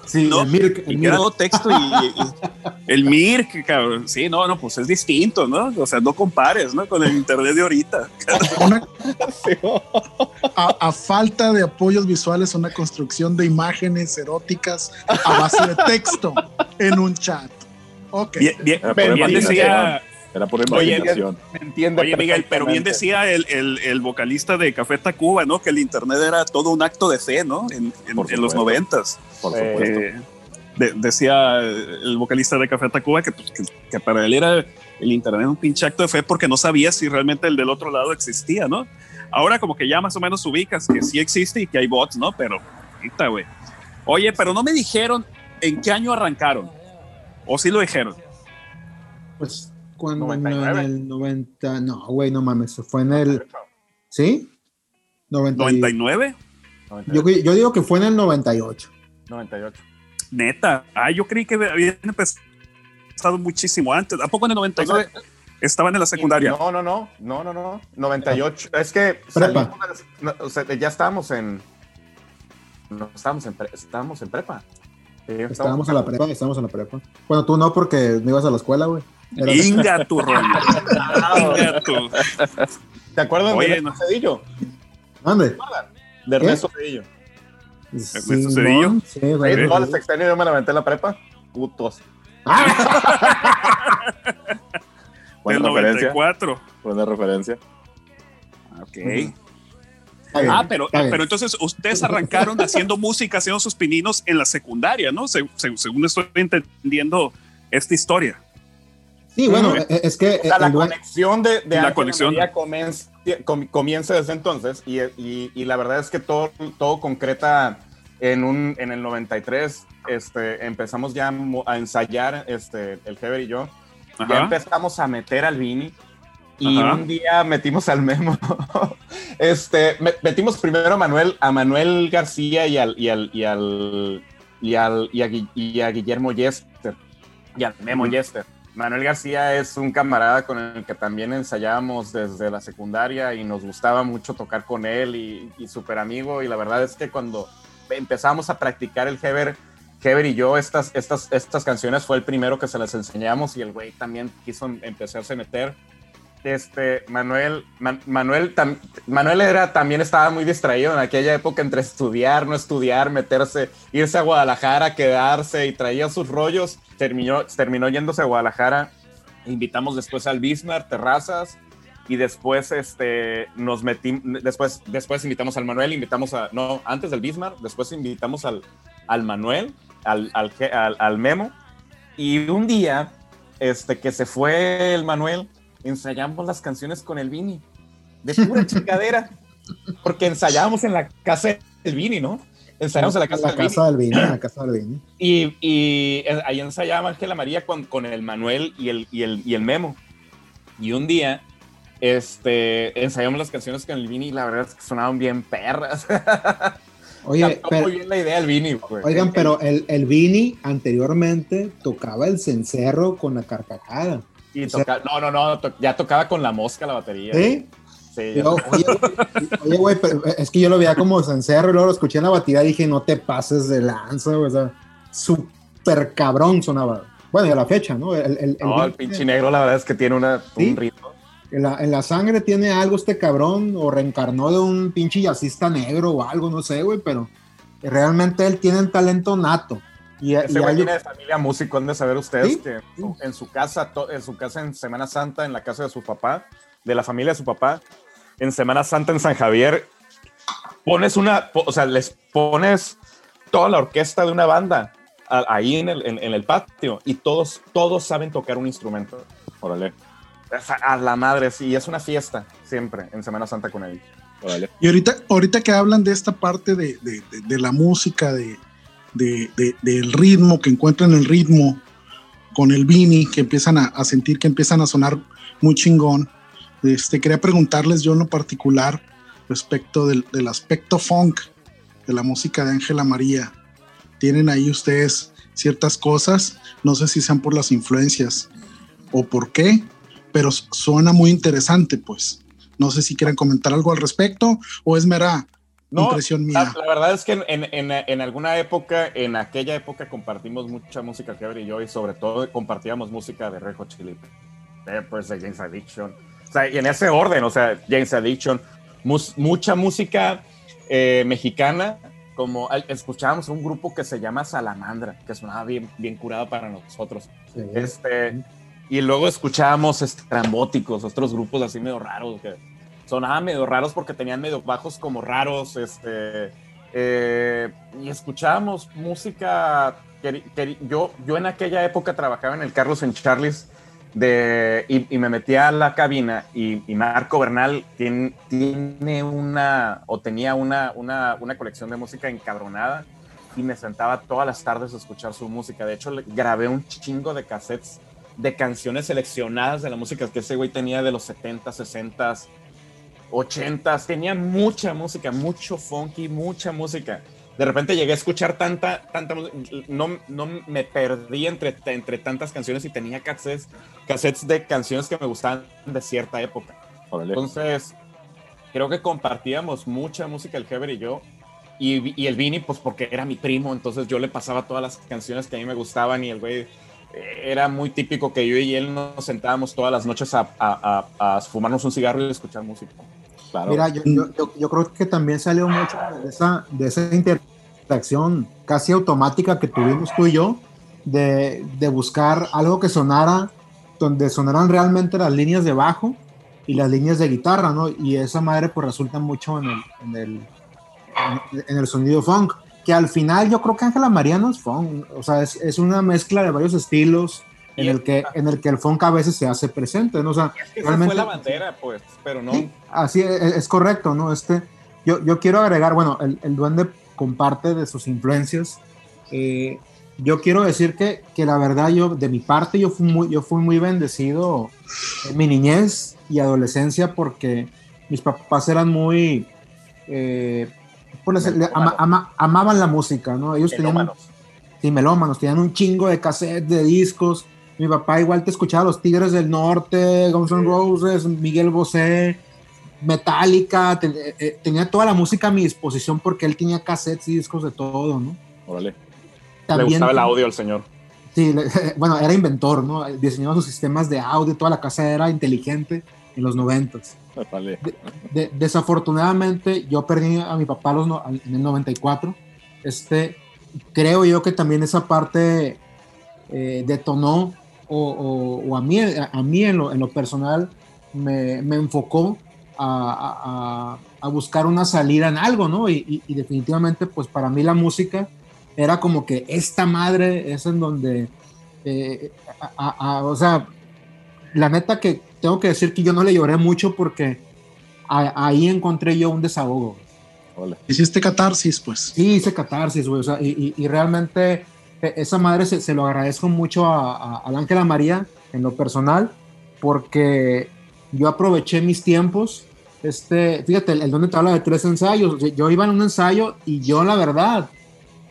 Sí, ¿no? el Mirk, el y que era Mirk. todo texto y, y- el MIRC, cabrón. Sí, no, no, pues es distinto, ¿no? O sea, no compares, ¿no? Con el internet de ahorita. Una- a, a falta de apoyos visuales, una construcción de imágenes eróticas a base de texto en un chat. Ok. Bien, bien- bien decía, Era por Oye, imaginación. Me entiende oye, Miguel, pero bien decía el, el- el vocalista de Café Tacuba, ¿no? Que el internet era todo un acto de fe, ¿no? En, en- en los noventas. Por Eh, supuesto. Eh, de- decía el vocalista de Café Tacuba que, pues, que, que para él era el internet un pinche acto de fe porque no sabía si realmente el del otro lado existía, ¿no? Ahora como que ya más o menos ubicas que sí existe y que hay bots, ¿no? Pero güey. Oye, pero no me dijeron en qué año arrancaron. ¿O sí lo dijeron? Pues cuando 99. en el 90, no, güey, no mames, fue en el, ¿sí? 90 y- ¿99? yo, yo digo que fue en el 98. 98. Neta. Ah, yo creí que habían empezado muchísimo antes. ¿A poco en el 99 estaban en la secundaria? No, no, no, no, no, no, 98. Es que Prepa. salimos de las- no, o sea, ya estábamos en, no, estábamos en, pre- estábamos en prepa. Sí, Estábamos en la prepa, estábamos en la prepa. Bueno, tú no, porque no ibas a la escuela, güey. Era- Inga tu rollo. Inga tu. ¿Te acuerdas Oye, de no. Ernesto Cedillo? ¿Dónde? De Ernesto Cedillo. Ernesto Cedillo. Sí, Ahí güey. todo el sexenio yo me la aventé en la prepa. Putos. Del Buena referencia. 94. Buena referencia. Ok. Está bien, Ah, pero, pero entonces ustedes arrancaron haciendo música, haciendo sus pininos en la secundaria, ¿no? Se- se- según estoy entendiendo esta historia. Sí, bueno, e- es que O sea, la duen- conexión de, de La conexión. María comienza, com- comienza desde entonces y, y- y la verdad es que todo, todo concreta en, un, en el 93. Este, empezamos ya a ensayar, este, el Heber y yo. Ya Ajá. empezamos a meter al Vini. Y Ajá. un día metimos al Memo. este, me- metimos primero a Manuel, a Manuel García y al, y al, y al, y al, y a, y a Guillermo Yester. Y al Memo. Yester. Manuel García es un camarada con el que también ensayábamos desde la secundaria y nos gustaba mucho tocar con él y, y súper amigo. Y la verdad es que cuando empezamos a practicar el Heber, Heber y yo, estas, estas, estas canciones fue el primero que se las enseñamos y el güey también quiso em- empezarse a meter. Este, Manuel, Man- Manuel, tam- Manuel era, también estaba muy distraído en aquella época entre estudiar, no estudiar, meterse, irse a Guadalajara, quedarse y traía sus rollos. Terminó, terminó yéndose a Guadalajara. Invitamos después al Bismarck, Terrazas, y después este, nos metimos, después, después invitamos al Manuel, invitamos a, no, antes del Bismarck, después invitamos al, al Manuel, al, al, al- al Memo, y un día este, que se fue el Manuel, ensayamos las canciones con el Vini, de pura chingadera, porque ensayábamos en la casa del Vini, ¿no? Ensayábamos en la casa la del Vini. casa del vino, en la casa del vino. Y, y ahí ensayaba Ángela María con, con el Manuel y el, y, el, y el Memo. Y un día este, ensayamos las canciones con el Vini y la verdad es que sonaban bien perras. Oye, pero, muy bien la idea del Vini. güey. oigan, pero el, el Vini anteriormente tocaba el cencerro con la carcajada. Y sea- no, no, no, to- ya tocaba con la mosca la batería. ¿Sí? Sí, Yo, oye, güey, oye, güey, pero es que yo lo veía como cencerro y luego lo escuché en la batida y dije, no te pases de lanza, güey. O sea, súper cabrón sonaba. Bueno, y a la fecha, ¿no? El, No, el pinche negro la verdad es que tiene una, Sí. un ritmo. En la, en la sangre tiene algo este cabrón, o reencarnó de un pinche jazzista negro o algo, no sé, güey, pero realmente él tiene un talento nato. Y, Ese y güey hay- viene de familia músico, han de saber ustedes Sí, que en su, en su casa, to- en su casa en Semana Santa, en la casa de su papá, de la familia de su papá, en Semana Santa en San Javier, pones una, o sea, les pones toda la orquesta de una banda a- ahí en el, en- en el patio y todos, todos saben tocar un instrumento. Órale, A la madre, sí, es una fiesta siempre en Semana Santa con él. órale. Y ahorita, ahorita que hablan de esta parte de, de- de- de la música, de, de- de- del ritmo, que encuentran el ritmo con el Vini, que empiezan a, sentir que empiezan a sonar muy chingón. Este, quería preguntarles yo en lo particular respecto del, aspecto funk de la música de Ángela María. ¿Tienen ahí ustedes ciertas cosas? No sé si sean por las influencias o por qué, pero suena muy interesante, pues. No sé si quieren comentar algo al respecto o es No, impresión La, mía. la verdad es que en, en- en- alguna época, en aquella época compartimos mucha música que y yo y sobre todo compartíamos música de Red Hot Chili Peppers, de James Addiction. O sea, y en ese orden, o sea, James Addiction, mus- mucha música eh, mexicana, como escuchábamos un grupo que se llama Salamandra, que sonaba bien, bien curado para nosotros. Sí. Este, y luego escuchábamos estrambóticos, otros grupos así medio raros, que sonaban medio raros porque tenían medio bajos como raros, este, eh, y escuchábamos música, que, que yo, yo en aquella época trabajaba en el Carlos en Charles de, y, y me metía a la cabina y, y Marco Bernal tiene, tiene una, o tenía una, una, una colección de música encabronada y me sentaba todas las tardes a escuchar su música. De hecho, grabé un chingo de cassettes de canciones seleccionadas de la música que ese güey tenía de los 70, 60, 80. Tenía mucha música, mucho funky, mucha música. De repente llegué a escuchar tanta, tanta música. No, no me perdí entre, entre tantas canciones y tenía cassettes, cassettes de canciones que me gustaban de cierta época. Órale. Entonces, creo que compartíamos mucha música el Heber y yo. Y, y el Vini, pues porque era mi primo, entonces yo le pasaba todas las canciones que a mí me gustaban y el güey eh, era muy típico que yo y él nos sentábamos todas las noches a, a- a- a fumarnos un cigarro y escuchar música. Claro. Mira, yo, yo- yo- yo creo que también salió mucho de esa, de esa interacción casi automática que tuvimos tú y yo, de, de buscar algo que sonara donde sonarán realmente las líneas de bajo y las líneas de guitarra, ¿no? Y esa madre pues resulta mucho en el, en el, en el sonido funk, que al final yo creo que Ángela María no es funk, o sea, es, es una mezcla de varios estilos en el, que, en el que el funk a veces se hace presente, ¿no? O sea, Es que esa realmente- fue la bandera, pues, pero no. Sí, así es, es correcto, ¿no? Este, yo, yo quiero agregar, bueno, el, el duende comparte de sus influencias. eh, yo quiero decir que, que la verdad, yo, de mi parte, yo fui muy, yo fui muy bendecido en mi niñez y adolescencia porque mis papás eran muy, eh, pues, ama- ama- amaban la música, ¿no? Ellos tenían, Melómanos. Sí, melómanos, tenían un chingo de cassettes, de discos. Mi papá igual te escuchaba Los Tigres del Norte, Guns N' Roses, Miguel Bosé, Metallica. te- eh, eh, tenía toda la música a mi disposición porque él tenía cassettes y discos de todo, ¿no? Órale. Le gustaba el audio al señor. Sí, le- bueno, era inventor, ¿no? Diseñaba sus sistemas de audio, toda la casa era inteligente en los noventas. Órale. De- desafortunadamente, yo perdí a mi papá los no- en el 94. Este, creo yo que también esa parte eh, detonó o, o- o a mí, a, mí en, lo, en lo personal me, me enfocó a, a- a- a buscar una salida en algo, ¿no? Y, y- y definitivamente, pues para mí la música era como que esta madre es en donde, eh, a- a- a- o sea, la neta que tengo que decir que yo no le lloré mucho porque a- ahí encontré yo un desahogo. Órale. Hiciste catarsis, pues. Sí, hice catarsis, güey. O sea, y, y- y realmente eh, esa madre se, se lo agradezco mucho a, Ángela María en lo personal, porque yo aproveché mis tiempos. Este, fíjate, el, el donde te habla de tres ensayos. Yo, yo iba en un ensayo y yo, la verdad,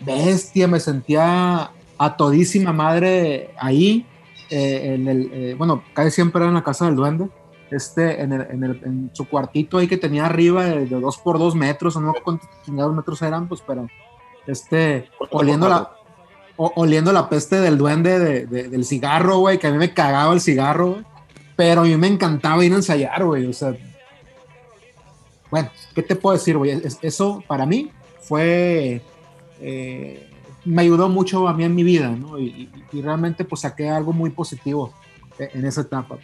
bestia, me sentía a todísima madre ahí. eh, en el, eh, bueno, casi siempre era en la casa del duende. Este, en, el, en, el, en su cuartito ahí que tenía arriba de, de dos por dos metros, no sé cuántos metros eran, pues, pero este, oliendo la, o- oliendo la peste del duende de- de- del cigarro, güey, que a mí me cagaba el cigarro, güey, pero a mí me encantaba ir a ensayar, güey, o sea, bueno, ¿qué te puedo decir, güey? Es- Eso para mí fue, eh, me ayudó mucho a mí en mi vida, ¿no? Y, y- y realmente pues saqué algo muy positivo e- en esa etapa.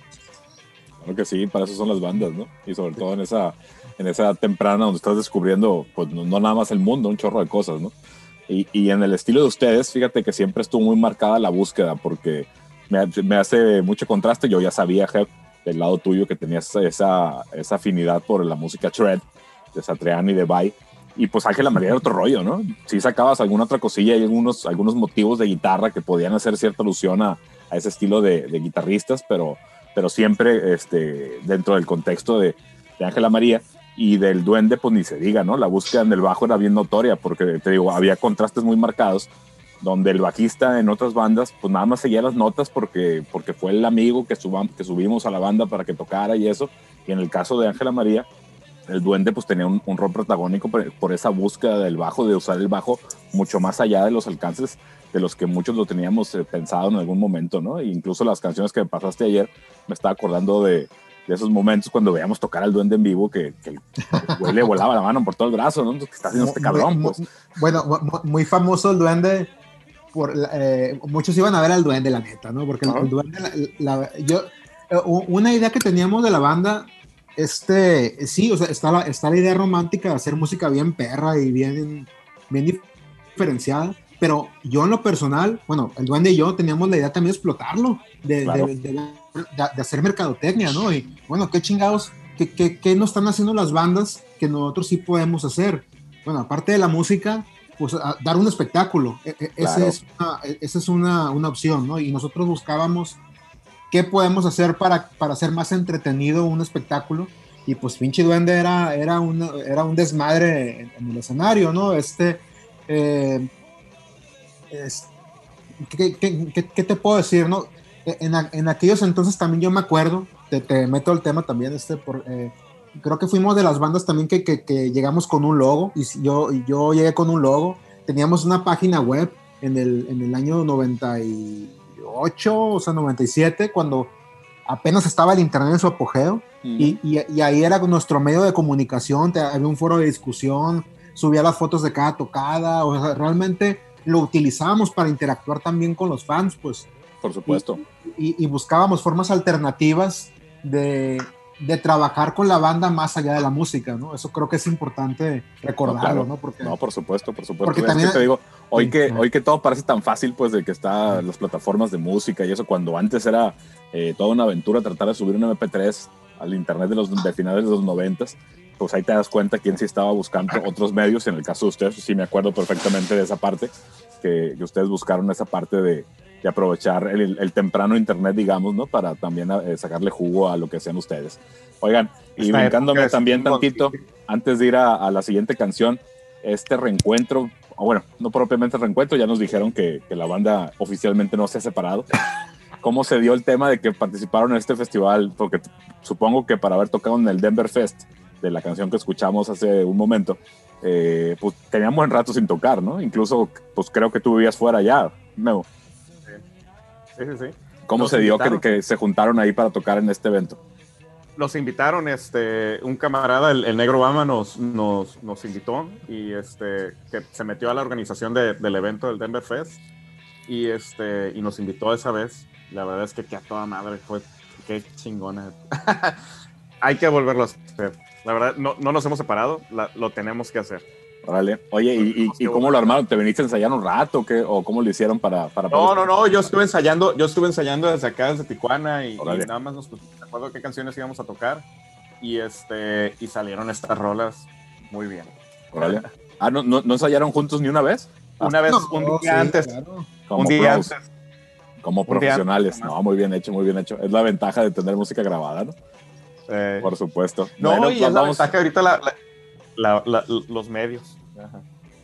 Claro que sí, para eso son las bandas, ¿no? Y sobre todo en esa, en esa temprana donde estás descubriendo, pues no, no nada más el mundo, un chorro de cosas, ¿no? Y, y en el estilo de ustedes, fíjate que siempre estuvo muy marcada la búsqueda, porque me, me hace mucho contraste. Yo ya sabía, Jeff, del lado tuyo, que tenías esa, esa afinidad por la música shred de Satriani de Bay. Y pues Ángela María era otro rollo, ¿no? Sí sacabas alguna otra cosilla y algunos, algunos motivos de guitarra que podían hacer cierta alusión a, a ese estilo de, de guitarristas, pero pero siempre este, dentro del contexto de Ángela María y del duende, pues ni se diga, ¿no? La búsqueda en el bajo era bien notoria porque, te digo, había contrastes muy marcados donde el bajista en otras bandas, pues nada más seguía las notas porque, porque fue el amigo que, subam- que subimos a la banda para que tocara y eso. Y en el caso de Ángela María, el duende pues tenía un, un rol protagónico por, por esa búsqueda del bajo, de usar el bajo mucho más allá de los alcances de los que muchos lo teníamos eh, pensado en algún momento, ¿no? E incluso las canciones que me pasaste ayer, me estaba acordando de, de esos momentos cuando veíamos tocar al duende en vivo, que, que el, el güey le volaba la mano por todo el brazo, ¿no? ¿Qué está haciendo este cabrón? Pues, Bueno, mu- mu- muy famoso el duende. Por, eh, muchos iban a ver al duende, la neta, ¿no? Porque el- el duende, la- la- yo, eh, una idea que teníamos de la banda, este, sí, o sea, está la, está la idea romántica de hacer música bien perra y bien, bien diferenciada, pero yo en lo personal, bueno, el duende y yo teníamos la idea también de explotarlo, de, Claro. de- de- de- de hacer mercadotecnia, ¿no? Y bueno, qué chingados, qué, qué, qué no están haciendo las bandas que nosotros sí podemos hacer. Bueno, aparte de la música, pues a- dar un espectáculo. E- e- esa Claro. es, una, e- esa es una, una opción, ¿no? Y nosotros buscábamos qué podemos hacer para, para hacer más entretenido un espectáculo. Y pues pinche duende era, era, una- era un desmadre en, en el escenario, ¿no? Este, eh, es- ¿qué, qué- qué- qué te puedo decir, no? En, en aquellos entonces también yo me acuerdo, te, te meto el tema también, este, por, eh, creo que fuimos de las bandas también que, que- que llegamos con un logo, y yo, yo llegué con un logo, teníamos una página web en el, en el año 98, o sea, 97, cuando apenas estaba el internet en su apogeo, y, y- y ahí era nuestro medio de comunicación, te- había un foro de discusión, subía las fotos de cada tocada, o sea, realmente lo utilizábamos para interactuar también con los fans, pues Por supuesto. y, y buscábamos formas alternativas de, de trabajar con la banda más allá de la música, ¿no? Eso creo que es importante recordarlo, claro. ¿no? Porque No, por supuesto, por supuesto. Porque Es también- que te digo, hoy que, hoy que todo parece tan fácil, pues de que está las plataformas de música y eso, cuando antes era eh, toda una aventura tratar de subir un MP3 al internet de los de finales de los noventas, pues ahí te das cuenta quién sí estaba buscando otros medios. En el caso de ustedes, sí me acuerdo perfectamente de esa parte, que, que ustedes buscaron esa parte de, de aprovechar el, el temprano internet, digamos, ¿no? Para también eh, sacarle jugo a lo que hacían ustedes. Oigan, y brincándome también un tantito, antes de ir a, a la siguiente canción, este reencuentro, o bueno, no propiamente reencuentro, ya nos dijeron que, que la banda oficialmente no se ha separado. ¿Cómo se dio el tema de que participaron en este festival? Porque supongo que para haber tocado en el Denver Fest, de la canción que escuchamos hace un momento, eh, pues tenían buen rato sin tocar, ¿no? Incluso, pues creo que tú vivías fuera ya, Memo. Sí, sí, sí. ¿Cómo Nos se dio que, invitaron. que se juntaron ahí para tocar en este evento? Nos invitaron, este, un camarada, el, el negro Bama, nos, nos, nos invitó y este, que se metió a la organización de- del evento del Denver Fest y, este, y nos invitó esa vez. La verdad es que, que a toda madre fue, qué chingona. Hay que volverlo a hacer. La verdad, no, no nos hemos separado, la- lo tenemos que hacer. Órale. Oye, ¿y, y, y cómo lo armaron? ¿Te viniste a ensayar un rato o qué? ¿O cómo lo hicieron para... para No, no, no, yo estuve ensayando, yo estuve ensayando desde acá, desde Tijuana, y, nada más nos pusimos de acuerdo qué canciones íbamos a tocar. Y este, y salieron estas rolas muy bien. Órale. Ah, ¿no, no, no ensayaron juntos ni una vez? Una vez, No, un día sí, antes, claro. Como un día pros, antes. como profesionales. antes, No, muy bien hecho, muy bien hecho. Es la ventaja de tener música grabada, ¿no? eh, Por supuesto. no, Bueno, y pues es la vamos- ventaja ahorita la, la- la- la- los medios.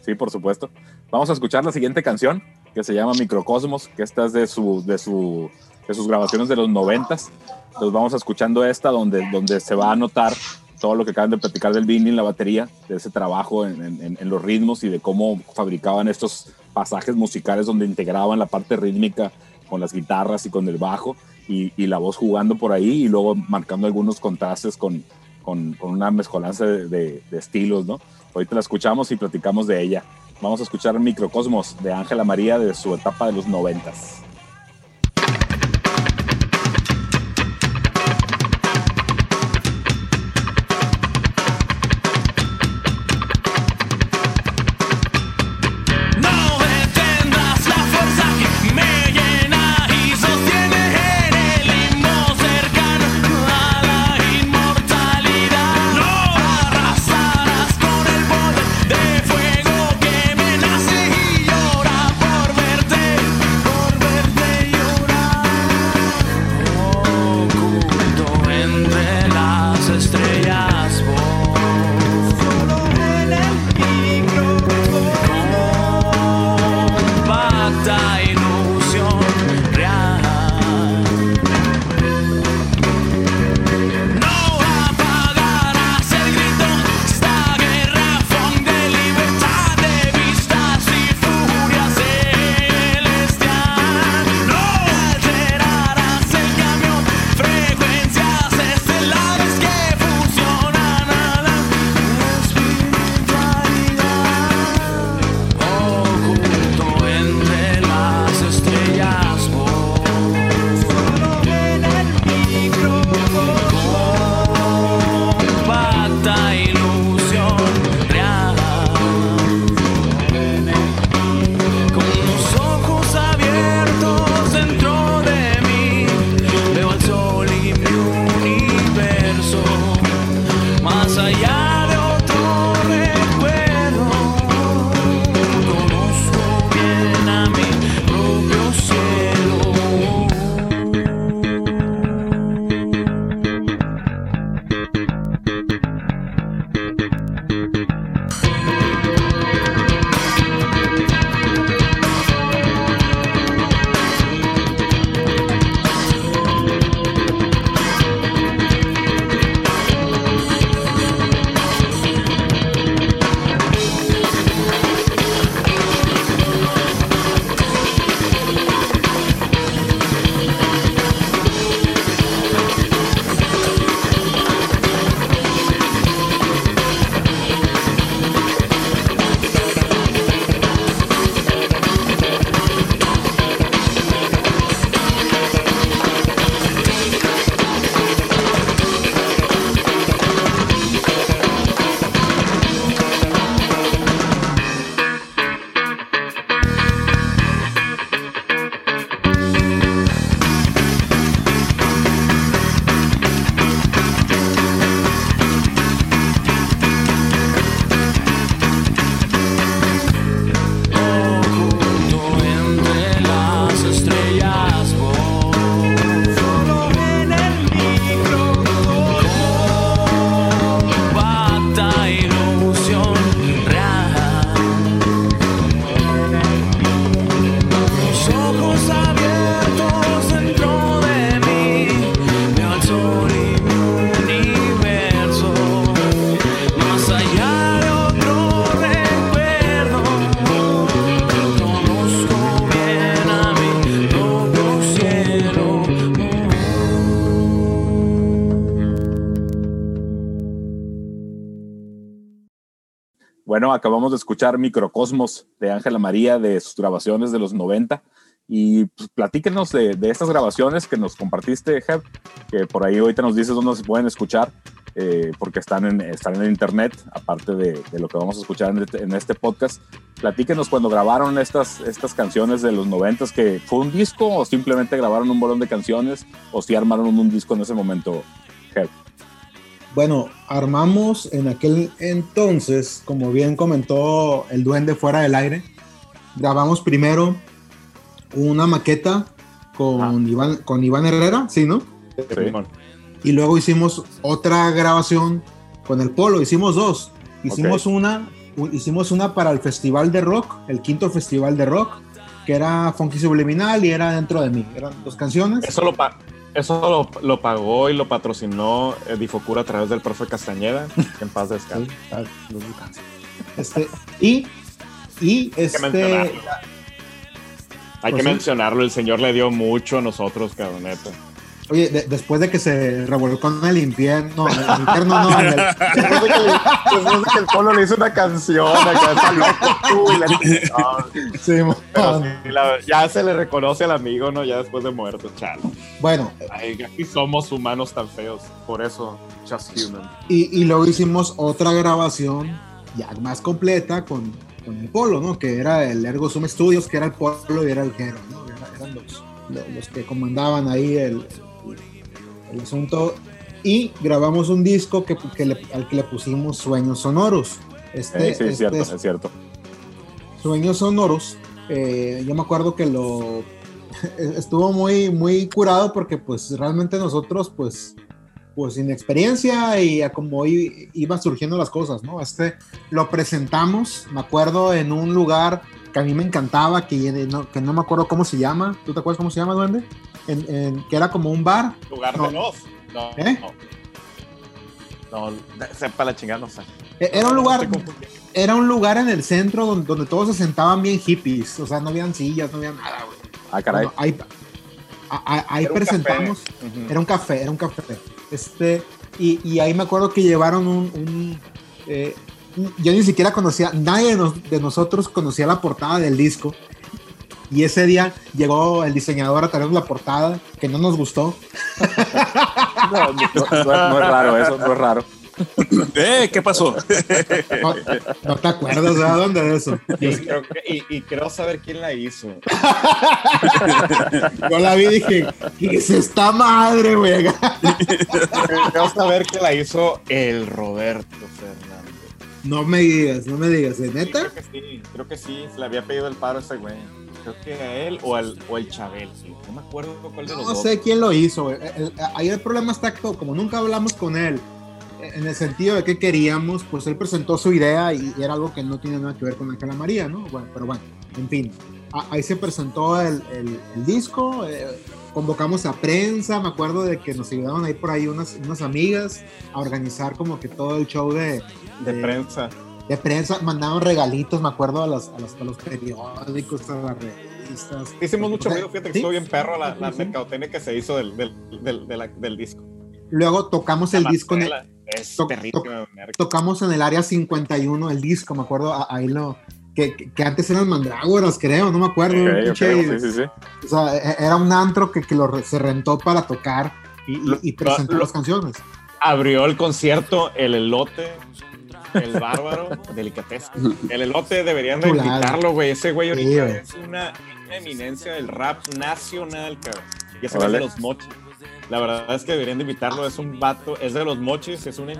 Sí, por supuesto. Vamos a escuchar la siguiente canción que se llama Microcosmos, que esta es de, su, de, su, de sus grabaciones de los noventas. Entonces vamos escuchando esta donde, donde se va a notar todo lo que acaban de platicar del Vini en la batería, de ese trabajo en los ritmos y de cómo fabricaban estos pasajes musicales donde integraban la parte rítmica con las guitarras y con el bajo y, y la voz jugando por ahí y luego marcando algunos contrastes con, con, con una mezcolanza de, de- de estilos, ¿no? Ahorita la escuchamos y platicamos de ella. Vamos a escuchar Microcosmos de Ángela María de su etapa de los noventas. Bueno, acabamos de escuchar Microcosmos de Ángela María de sus grabaciones de los 90. Y pues, platíquenos de, de estas grabaciones que nos compartiste, Jeb, que por ahí ahorita nos dices dónde se pueden escuchar, eh, porque están en, están en internet, aparte de, de lo que vamos a escuchar en este, en este podcast. Platíquenos cuando grabaron estas, estas canciones de los 90, que fue un disco o simplemente grabaron un bolón de canciones o si armaron un disco en ese momento, Jeb. Bueno, armamos en aquel entonces, como bien comentó el duende fuera del aire, grabamos primero una maqueta con, Iván, con Iván Herrera, ¿sí, no? Simón. Y luego hicimos otra grabación con el Polo, hicimos dos. Hicimos una, hicimos una para el Festival de Rock, el quinto Festival de Rock, que era Funky Subliminal y era Dentro de mí. Eran dos canciones. Eso lo, pa- eso lo, lo pagó y lo patrocinó eh, Difocura a través del profe Castañeda. que en paz descanse. Sí, ah, los Bucanes. Este, y, y este, mencionarlo. Hay que sí. mencionarlo, el señor le dio mucho a nosotros, cabrón, neta. Oye, de- después de que se revolcó en el infierno, en el infierno no, en el- Después de que, después de que el Polo le hizo una canción, acá está loco tú, y la no, sí, mo- pero sí, la- ya se le reconoce al amigo, ¿no? Ya después de muerto, chalo. bueno, Ay, aquí somos humanos tan feos, por eso, just human. y, y luego hicimos otra grabación ya más completa con, con el Polo, ¿no? Que era el Ergo Zoom Studios, que era el Polo y era el Jero, ¿no? Era- eran los, lo- los que comandaban ahí el, el asunto. Y grabamos un disco que, que le- al que le pusimos Sueños Sonoros. Este, Eh, sí, es este cierto, es- cierto. Sueños Sonoros, eh, yo me acuerdo que lo estuvo muy, muy curado porque pues realmente nosotros pues, pues sin experiencia y a como i- iban surgiendo las cosas, ¿no? Este lo presentamos, me acuerdo, en un lugar que a mí me encantaba, que no, que no me acuerdo cómo se llama, ¿tú te acuerdas cómo se llama, Duende? En- en- que era como un bar. Lugar No. de los. No, ¿Eh? no. No, sepa la chingada, no sé. E- Era un lugar, era un lugar en el centro donde, donde todos se sentaban bien hippies, o sea, no habían sillas, no había nada, güey. Ah, caray. Bueno, ahí a- a- ahí Era un presentamos, era un café, era un café. Este, y, y ahí me acuerdo que llevaron un. un, eh, yo ni siquiera conocía, nadie de, nos- de nosotros conocía la portada del disco. Y ese día llegó el diseñador a traernos la portada, que no nos gustó. No, no- no- no es raro eso, no es raro. Eh, ¿Qué pasó? No, no te acuerdas de dónde de eso. Y creo, que- y, y creo saber quién la hizo. Yo la vi y dije, ¿qué es esta madre, güey? Creo saber que la hizo el Roberto Fernández. No me digas, no me digas, ¿de Sí, neta? creo que sí, creo que sí. Le había pedido el paro a ese güey. Creo que a él o al, o el Chabel. sí. No me acuerdo cuál de los No dos. sé quién lo hizo. El- el- Ahí el problema está que como nunca hablamos con él, en el sentido de que queríamos, pues él presentó su idea y, y era algo que no tiene nada que ver con Ángela María, ¿no? Bueno, pero bueno, en fin. A- Ahí se presentó el, el- disco, eh, convocamos a prensa, me acuerdo de que nos ayudaron ahí por ahí unas, unas amigas a organizar como que todo el show de, De prensa. De prensa, mandaron regalitos, me acuerdo, a los, a los, a los periódicos, a las revistas. Hicimos mucho ruido, fíjate que Sí. estuvo bien perro la, la mercadotecnia que se hizo del, del, del, de la- del disco. Luego tocamos el La disco en el, Es to- to- tocamos en el área 51 el disco, me acuerdo, ahí lo, que, que- antes eran mandrágoras, creo, no me acuerdo. un Ok, ok, pinche- sí, sí, sí. O sea, e- era un antro que, que lo se rentó para tocar y, y- y presentar las canciones. Abrió el concierto El Elote, el bárbaro, delicatesco. El Elote deberían de invitarlo, güey. Ese güey ahorita Sí, güey. es una, eminencia del rap nacional, cabrón. Y ese güey de los mochis. La verdad es que deberían de invitarlo. Es un vato, es de los mochis, es una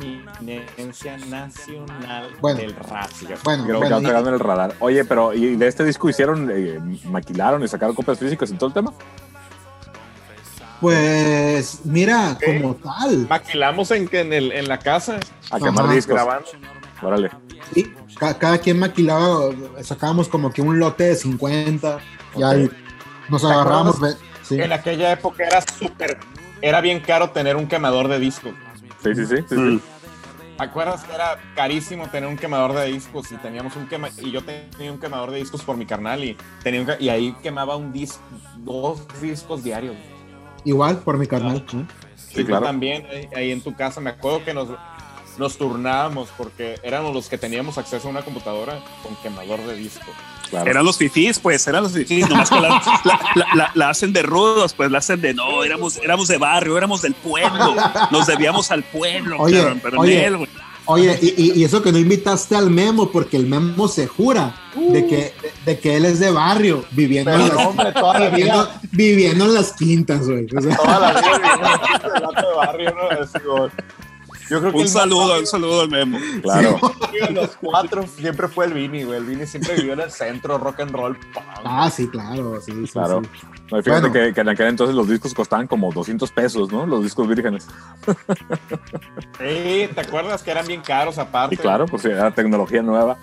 eminencia nacional Bueno. del rap. Bueno, Creo que bueno, va pegando en el radar. Oye, pero ¿y de este disco hicieron, eh, maquilaron y sacaron copias físicas y todo el tema? Pues mira, ¿Qué? como tal, Maquilamos en, en, el, en la casa, A quemar Ajá. discos. grabando. Órale. sí, ca- cada quien maquilaba, sacábamos como que un lote de 50, ya Ok. y nos ¿Te agarrábamos. ve- sí. En aquella época era súper. Era bien caro tener un quemador de discos. Sí, sí, sí. sí, sí. Mm. ¿Te acuerdas que era carísimo tener un quemador de discos y teníamos un quema y yo tenía un quemador de discos por mi carnal y tenía un y ahí quemaba un disco dos discos diarios Igual por mi carnal. ¿eh? y Sí, tú claro. también ahí, ahí en tu casa me acuerdo que nos nos turnábamos porque éramos los que teníamos acceso a una computadora con quemador de disco. Claro. Eran los fifís, pues, eran los fifís, nomás que la, la- la- la- hacen de rudos, pues la hacen de no, éramos, éramos de barrio, éramos del pueblo, nos debíamos al pueblo, Oye, cabrón, pero oye. Güey. Oye, y, y- eso que no invitaste al Memo, porque el Memo se jura de, que, de, de que él es de barrio, viviendo, Pero en, las, hombre, toda la viviendo, vida, viviendo en las quintas, güey. O sea, toda la vida viviendo en el vato de barrio, ¿no? Como- Yo creo que Un saludo, un saludo al Memo. Claro. los cuatro siempre fue el Vini, güey. El Vini siempre vivió en el centro, rock and roll. punk. ah, sí, claro, sí, sí, Claro. sí. No, y fíjate Bueno. que, que en aquel entonces los discos costaban como 200 pesos, ¿no? Los discos vírgenes. Sí, ¿te acuerdas que eran bien caros aparte? Y claro, pues sí, era tecnología nueva.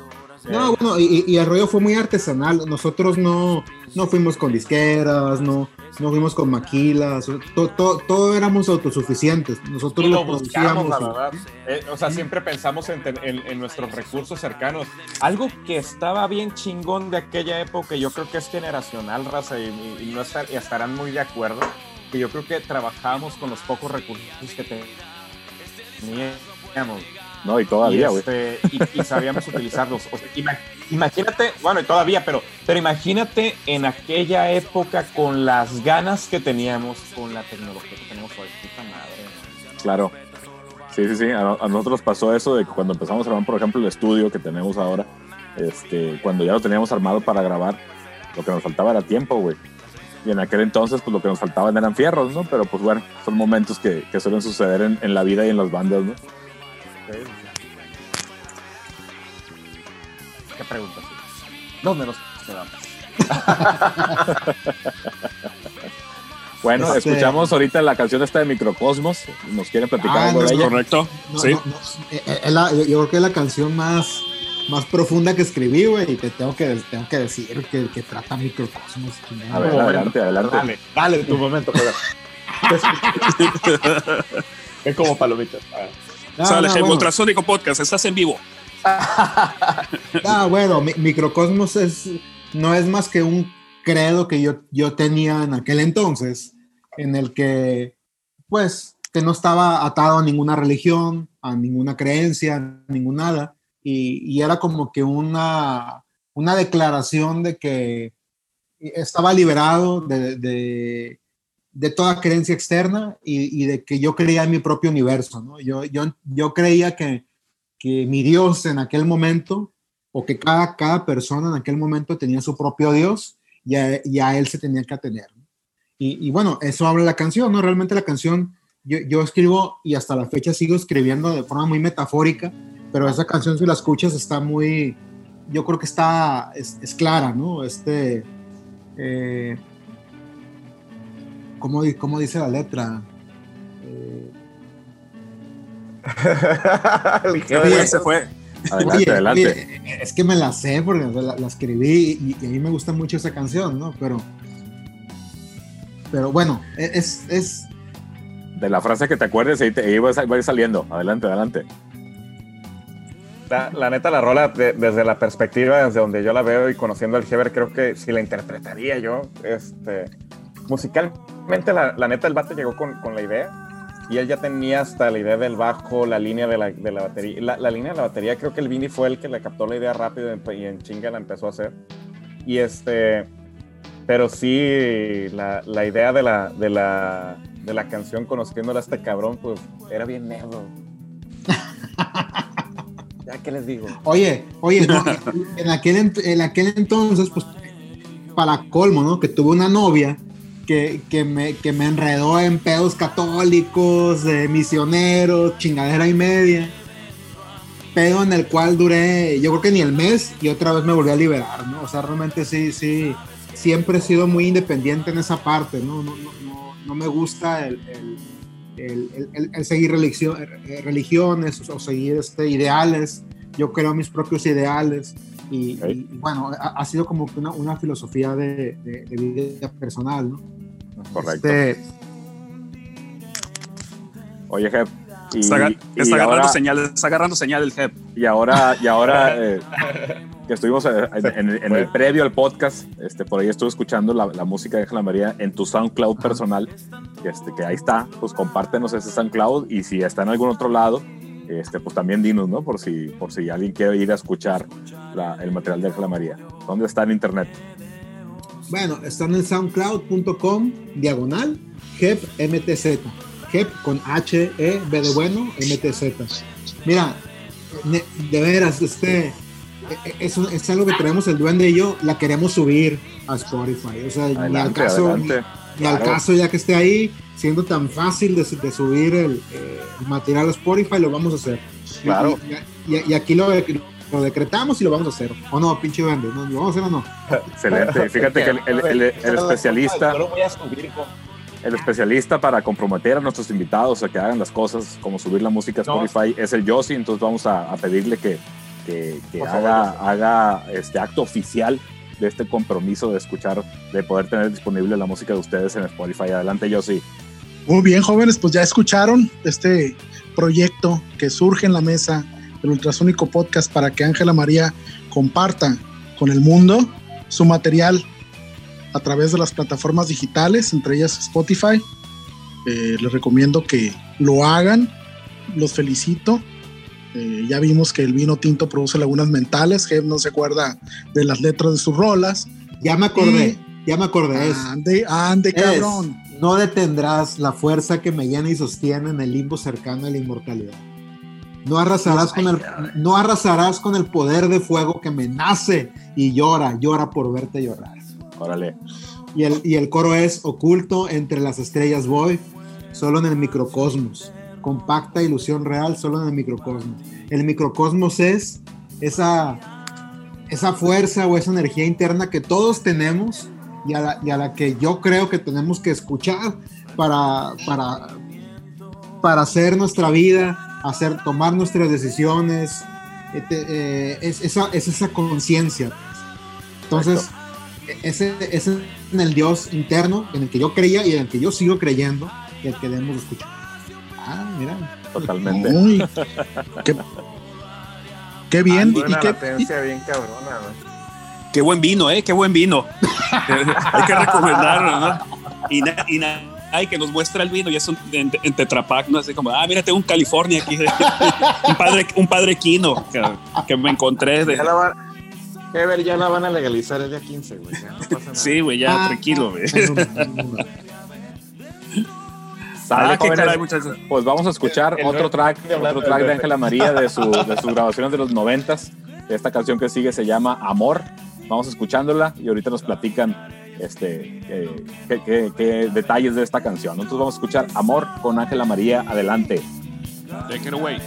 No, bueno, y, y el rollo fue muy artesanal. Nosotros no, no fuimos con disqueras, no, no fuimos con maquilas, to- to- todo éramos autosuficientes. Nosotros Y lo lo buscamos, producíamos. la verdad. Eh, o sea, siempre pensamos en, en- en nuestros recursos cercanos. Algo que estaba bien chingón de aquella época, yo creo que es generacional, raza, y, y- y no estar- y estarán muy de acuerdo, que yo creo que trabajábamos con los pocos recursos que teníamos. No, y todavía, y, güey. este, y, y sabíamos utilizarlos. O sea, ima- imagínate, bueno, y todavía, pero, pero imagínate en aquella época con las ganas que teníamos, con la tecnología que tenemos hoy. Puta madre. Claro. Sí, sí, sí. A, a nosotros pasó eso de que cuando empezamos a grabar, por ejemplo, el estudio que tenemos ahora, este, cuando ya lo teníamos armado para grabar, lo que nos faltaba era tiempo, güey. Y en aquel entonces, pues lo que nos faltaban eran fierros, ¿no? Pero pues bueno, son momentos que, que suelen suceder en, en la vida y en las bandas, ¿no? ¿Qué preguntas? ¿Dónde nos quedamos? Bueno, Este- escuchamos ahorita la canción esta de Microcosmos. ¿Nos quieren platicar Ah, algo no, de ella? Correcto. No, sí. no, no, eh, eh, es la- yo, yo creo que es la canción más, más profunda que escribí, güey, y te tengo que, tengo que decir que, que trata microcosmos. A ver, adelante, adelante. Dale, dale tu momento, joder. es como palomitas. Ah. Ah, Sale no, el bueno. Podcast, estás en vivo. Ah, bueno, mi- microcosmos es, no es más que un credo que yo, yo tenía en aquel entonces, en el que, pues, que no estaba atado a ninguna religión, a ninguna creencia, a ningún nada, y, y era como que una, una declaración de que estaba liberado de, de, de toda creencia externa y, de que yo creía en mi propio universo, ¿no? Yo, yo, yo creía que, que mi Dios en aquel momento, o que cada, cada persona en aquel momento tenía su propio Dios y a, él se tenía que atener. Y, bueno, eso habla la canción, ¿no? Realmente la canción, yo, yo escribo y hasta la fecha sigo escribiendo de forma muy metafórica, pero esa canción si la escuchas está muy, yo creo que está, es, es clara, ¿no? Este, eh, ¿cómo, di- cómo dice la letra? Eh, Oye, se fue. Adelante, Oye, adelante. oye, es que me la sé porque la, la escribí y, y a mí me gusta mucho esa canción, ¿no? Pero, pero bueno, e, es, es De la frase que te acuerdes, ahí, te, ahí va a ir saliendo. Adelante, adelante. La, la neta, la rola, de- desde la perspectiva, desde donde yo la veo y conociendo al Heber, creo que si la interpretaría yo, este, musicalmente, la, la neta, el vato llegó con, con la idea y él ya tenía hasta la idea del bajo, la línea de la, de la batería. La, la línea de la batería, creo que el Vini fue el que le captó la idea rápido y en, chinga la empezó a hacer. Y este, pero sí, la, la idea de la, de, la, de la canción, conociéndola a este cabrón, pues era bien negro. ya, ¿qué les digo? Oye, oye, no, en, aquel, en aquel entonces, pues, para colmo, ¿no? Que tuve una novia que, que, me, que me enredó en pedos católicos, eh, misioneros, chingadera y media. Pedo en el cual duré, yo creo que ni el mes y otra vez me volví a liberar, ¿no? O sea, realmente sí, sí, siempre he sido muy independiente en esa parte, ¿no? No, no, no, no me gusta el, el- el- el- seguir religio- eh, religiones o, seguir este, ideales. Yo creo mis propios ideales y, Ok. y, bueno, ha, ha sido como una, una filosofía de, de- de vida personal, ¿no? Correcto. Este, Oye, Jeb. Y, Está, aga- y está agarrando ahora, señal, está agarrando señal el Jeb. y ahora, y ahora eh, que estuvimos eh, en, en- en el previo al podcast, este, por ahí estuve escuchando la, la música de Ángela María en tu SoundCloud personal, que, este, que ahí está, pues compártenos ese SoundCloud y si está en algún otro lado, este, pues también dinos, ¿no? Por si, por si alguien quiere ir a escuchar la- el material de Ángela María. ¿Dónde está en internet? Bueno, están en soundcloud.com, diagonal, HEP MTZ. HEP con H, E, B de bueno, MTZ. Mira, de veras, este, e- e- es, es algo que traemos el duende y yo, la queremos subir a Spotify. O sea, ni al caso, ni al caso ya que esté ahí, siendo tan fácil de, de subir el, eh, material a Spotify, lo vamos a hacer. Claro. Y, y- y aquí lo, lo decretamos y lo vamos a hacer. ¿O no, pinche duende? ¿No? ¿Lo vamos a hacer o no? Excelente. Fíjate que el, el- el- el especialista, Yo lo voy a subir con- el especialista para comprometer a nuestros invitados a que hagan las cosas como subir la música a No. Spotify es el Yossi, entonces vamos a, a pedirle que, que- haga, favor, haga este acto oficial de este compromiso de escuchar, de poder tener disponible la música de ustedes en Spotify. Adelante, Yossi. Muy bien, jóvenes, pues ya escucharon este proyecto que surge en la mesa del Ultrasónico Podcast para que Ángela María comparta con el mundo su material a través de las plataformas digitales, entre ellas Spotify. Eh, les recomiendo que lo hagan, los felicito. Eh, ya vimos que el vino tinto produce lagunas mentales, que no se acuerda de las letras de sus rolas. Ya me acordé, ya me acordé. Es, Ande, ande, es, cabrón. no detendrás la fuerza que me llena y sostiene en el limbo cercano a la inmortalidad. No arrasarás, con el, no arrasarás con el poder de fuego que me nace y llora, llora por verte llorar. Órale. Y el, y el coro es oculto entre las estrellas voy, solo en el microcosmos. Compacta ilusión real, solo en el microcosmos. El microcosmos es esa, esa fuerza o esa energía interna que todos tenemos y a la, y a la que yo creo que tenemos que escuchar para, para, para hacer nuestra vida, hacer, tomar nuestras decisiones. Eh, eh, es, esa, es esa conciencia. Entonces, ese es en el Dios interno en el que yo creía y en el que yo sigo creyendo y el que debemos escuchar. Ah, mira. Totalmente. Uy, qué, qué bien. Ando y qué- latencia bien cabrona, güey. Qué buen vino, ¿eh? Qué buen vino. Hay que recomendarlo, ¿no? Y, na- y na- ay, que nos muestra el vino y es un, en, en Tetrapac, ¿no? Así como, ah, mira, tengo un California aquí. un, padre, un padre quino que, que me encontré. De, Ya la van, Heber, ya la van a legalizar el día 15, güey. Ya no pasa nada. sí, güey, ya, Ah, tranquilo, güey. Sale, Ah, qué jóvenes. caray. Pues vamos a escuchar El otro rey track, de otro track de. Ángela María de, su, de sus grabaciones de los noventas. Esta canción que sigue se llama Amor. Vamos escuchándola y ahorita nos platican este, eh, qué, qué- detalles de esta canción. Entonces vamos a escuchar Amor con Ángela María. Adelante. Take it away.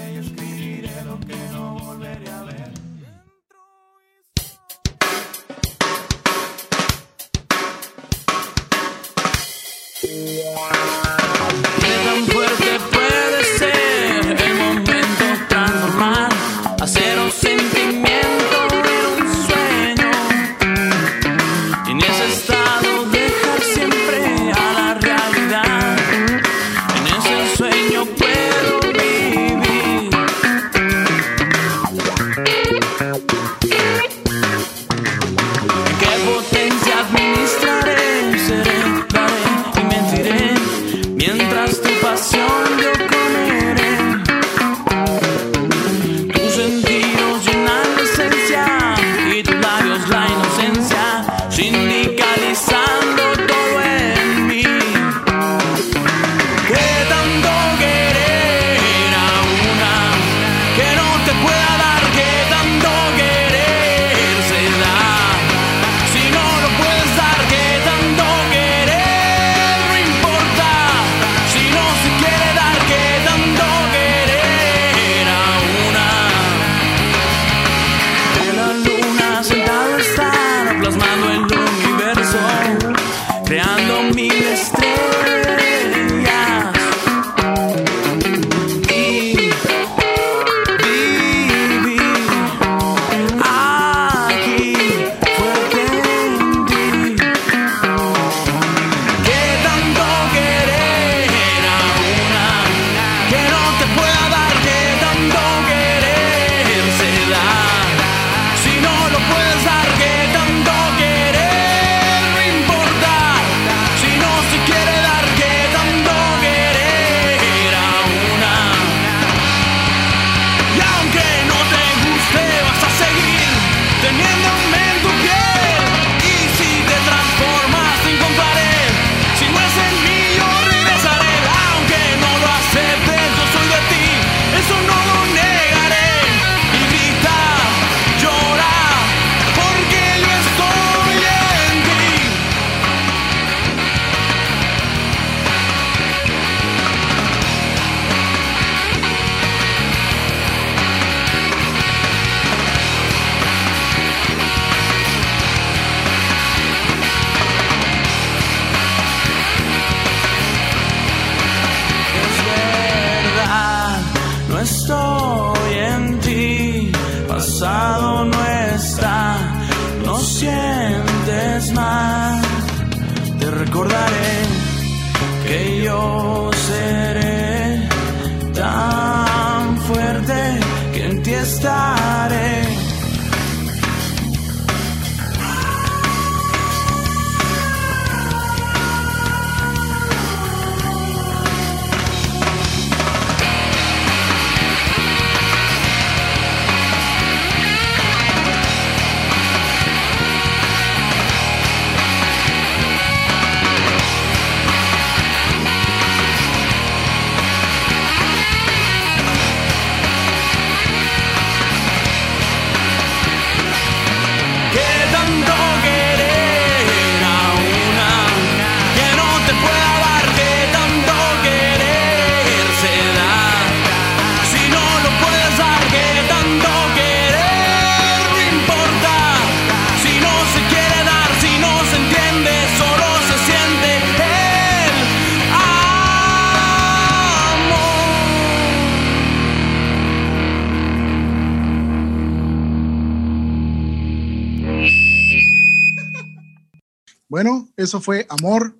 Eso fue Amor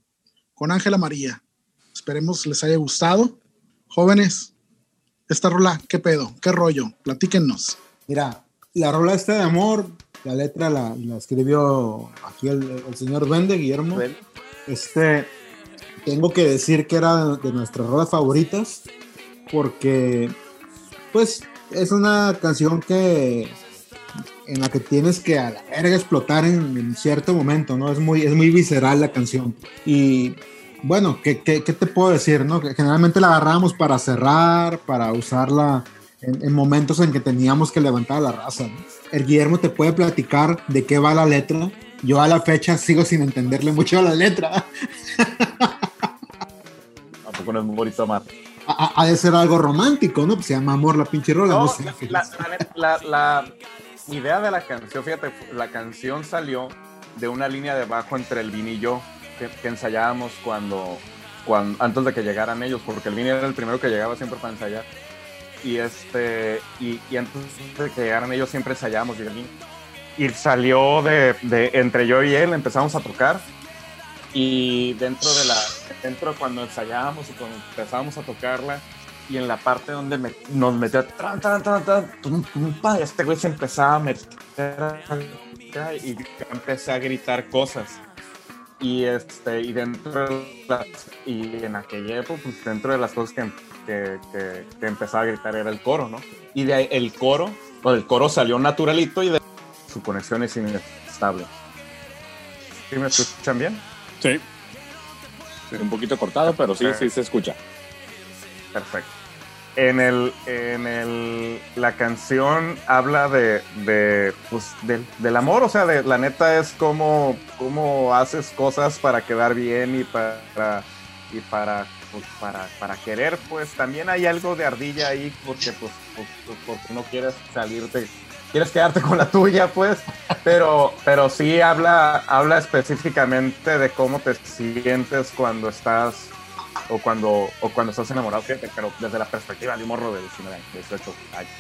con Ángela María. Esperemos les haya gustado. Jóvenes, esta rola, ¿qué pedo? ¿Qué rollo? Platíquennos. Mira, la rola esta de amor, la letra la, la escribió aquí el, el señor Duende, Guillermo. Este, tengo que decir que era de nuestras rolas favoritas, porque, pues, es una canción que en la que tienes que a la verga explotar en, en cierto momento, ¿no? Es muy, es muy visceral la canción. Y bueno, ¿qué, qué, qué te puedo decir, no? Que generalmente la agarrábamos para cerrar, para usarla en, en momentos en que teníamos que levantar la raza. ¿no? El Guillermo te puede platicar de qué va la letra. Yo a la fecha sigo sin entenderle mucho a la letra. Tampoco no es muy bonito amar. Ha, de ser algo romántico, ¿no? Pues se llama amor la pinche rola. No, no sé. la- la- la idea de la canción, fíjate, la canción salió de una línea de bajo entre el Vini y yo, que, que ensayábamos cuando, cuando, antes de que llegaran ellos, porque el Vini era el primero que llegaba siempre para ensayar. Y, este, y, y antes de que llegaran ellos siempre ensayábamos y el Vini. Y salió de, de entre yo y él, empezamos a tocar. Y dentro de la, dentro cuando ensayábamos y cuando empezábamos a tocarla, y en la parte donde me- nos metió tran, tran, tran, tran, tum, tum, pa, este güey se empezaba a meter y yo empecé a gritar cosas y este y dentro de las, y en aquella época pues dentro de las cosas que, que, que, que empezaba a gritar era el coro no y de ahí el coro pues el coro salió naturalito y de su conexión es inestable ¿Sí me escuchan bien? Sí. Un poquito cortado, pero sí, sí se escucha. Perfecto. En el, en el, la canción habla de, de, pues, del, del amor, o sea, de, la neta es como, como haces cosas para quedar bien y para, y para, pues, para, para querer, pues también hay algo de ardilla ahí porque, pues, pues, pues, porque no quieres salirte, quieres quedarte con la tuya, pues, pero, pero sí habla, habla específicamente de cómo te sientes cuando estás o cuando, o cuando estás enamorado, pero desde la perspectiva de un morro de 19 años, 18 años.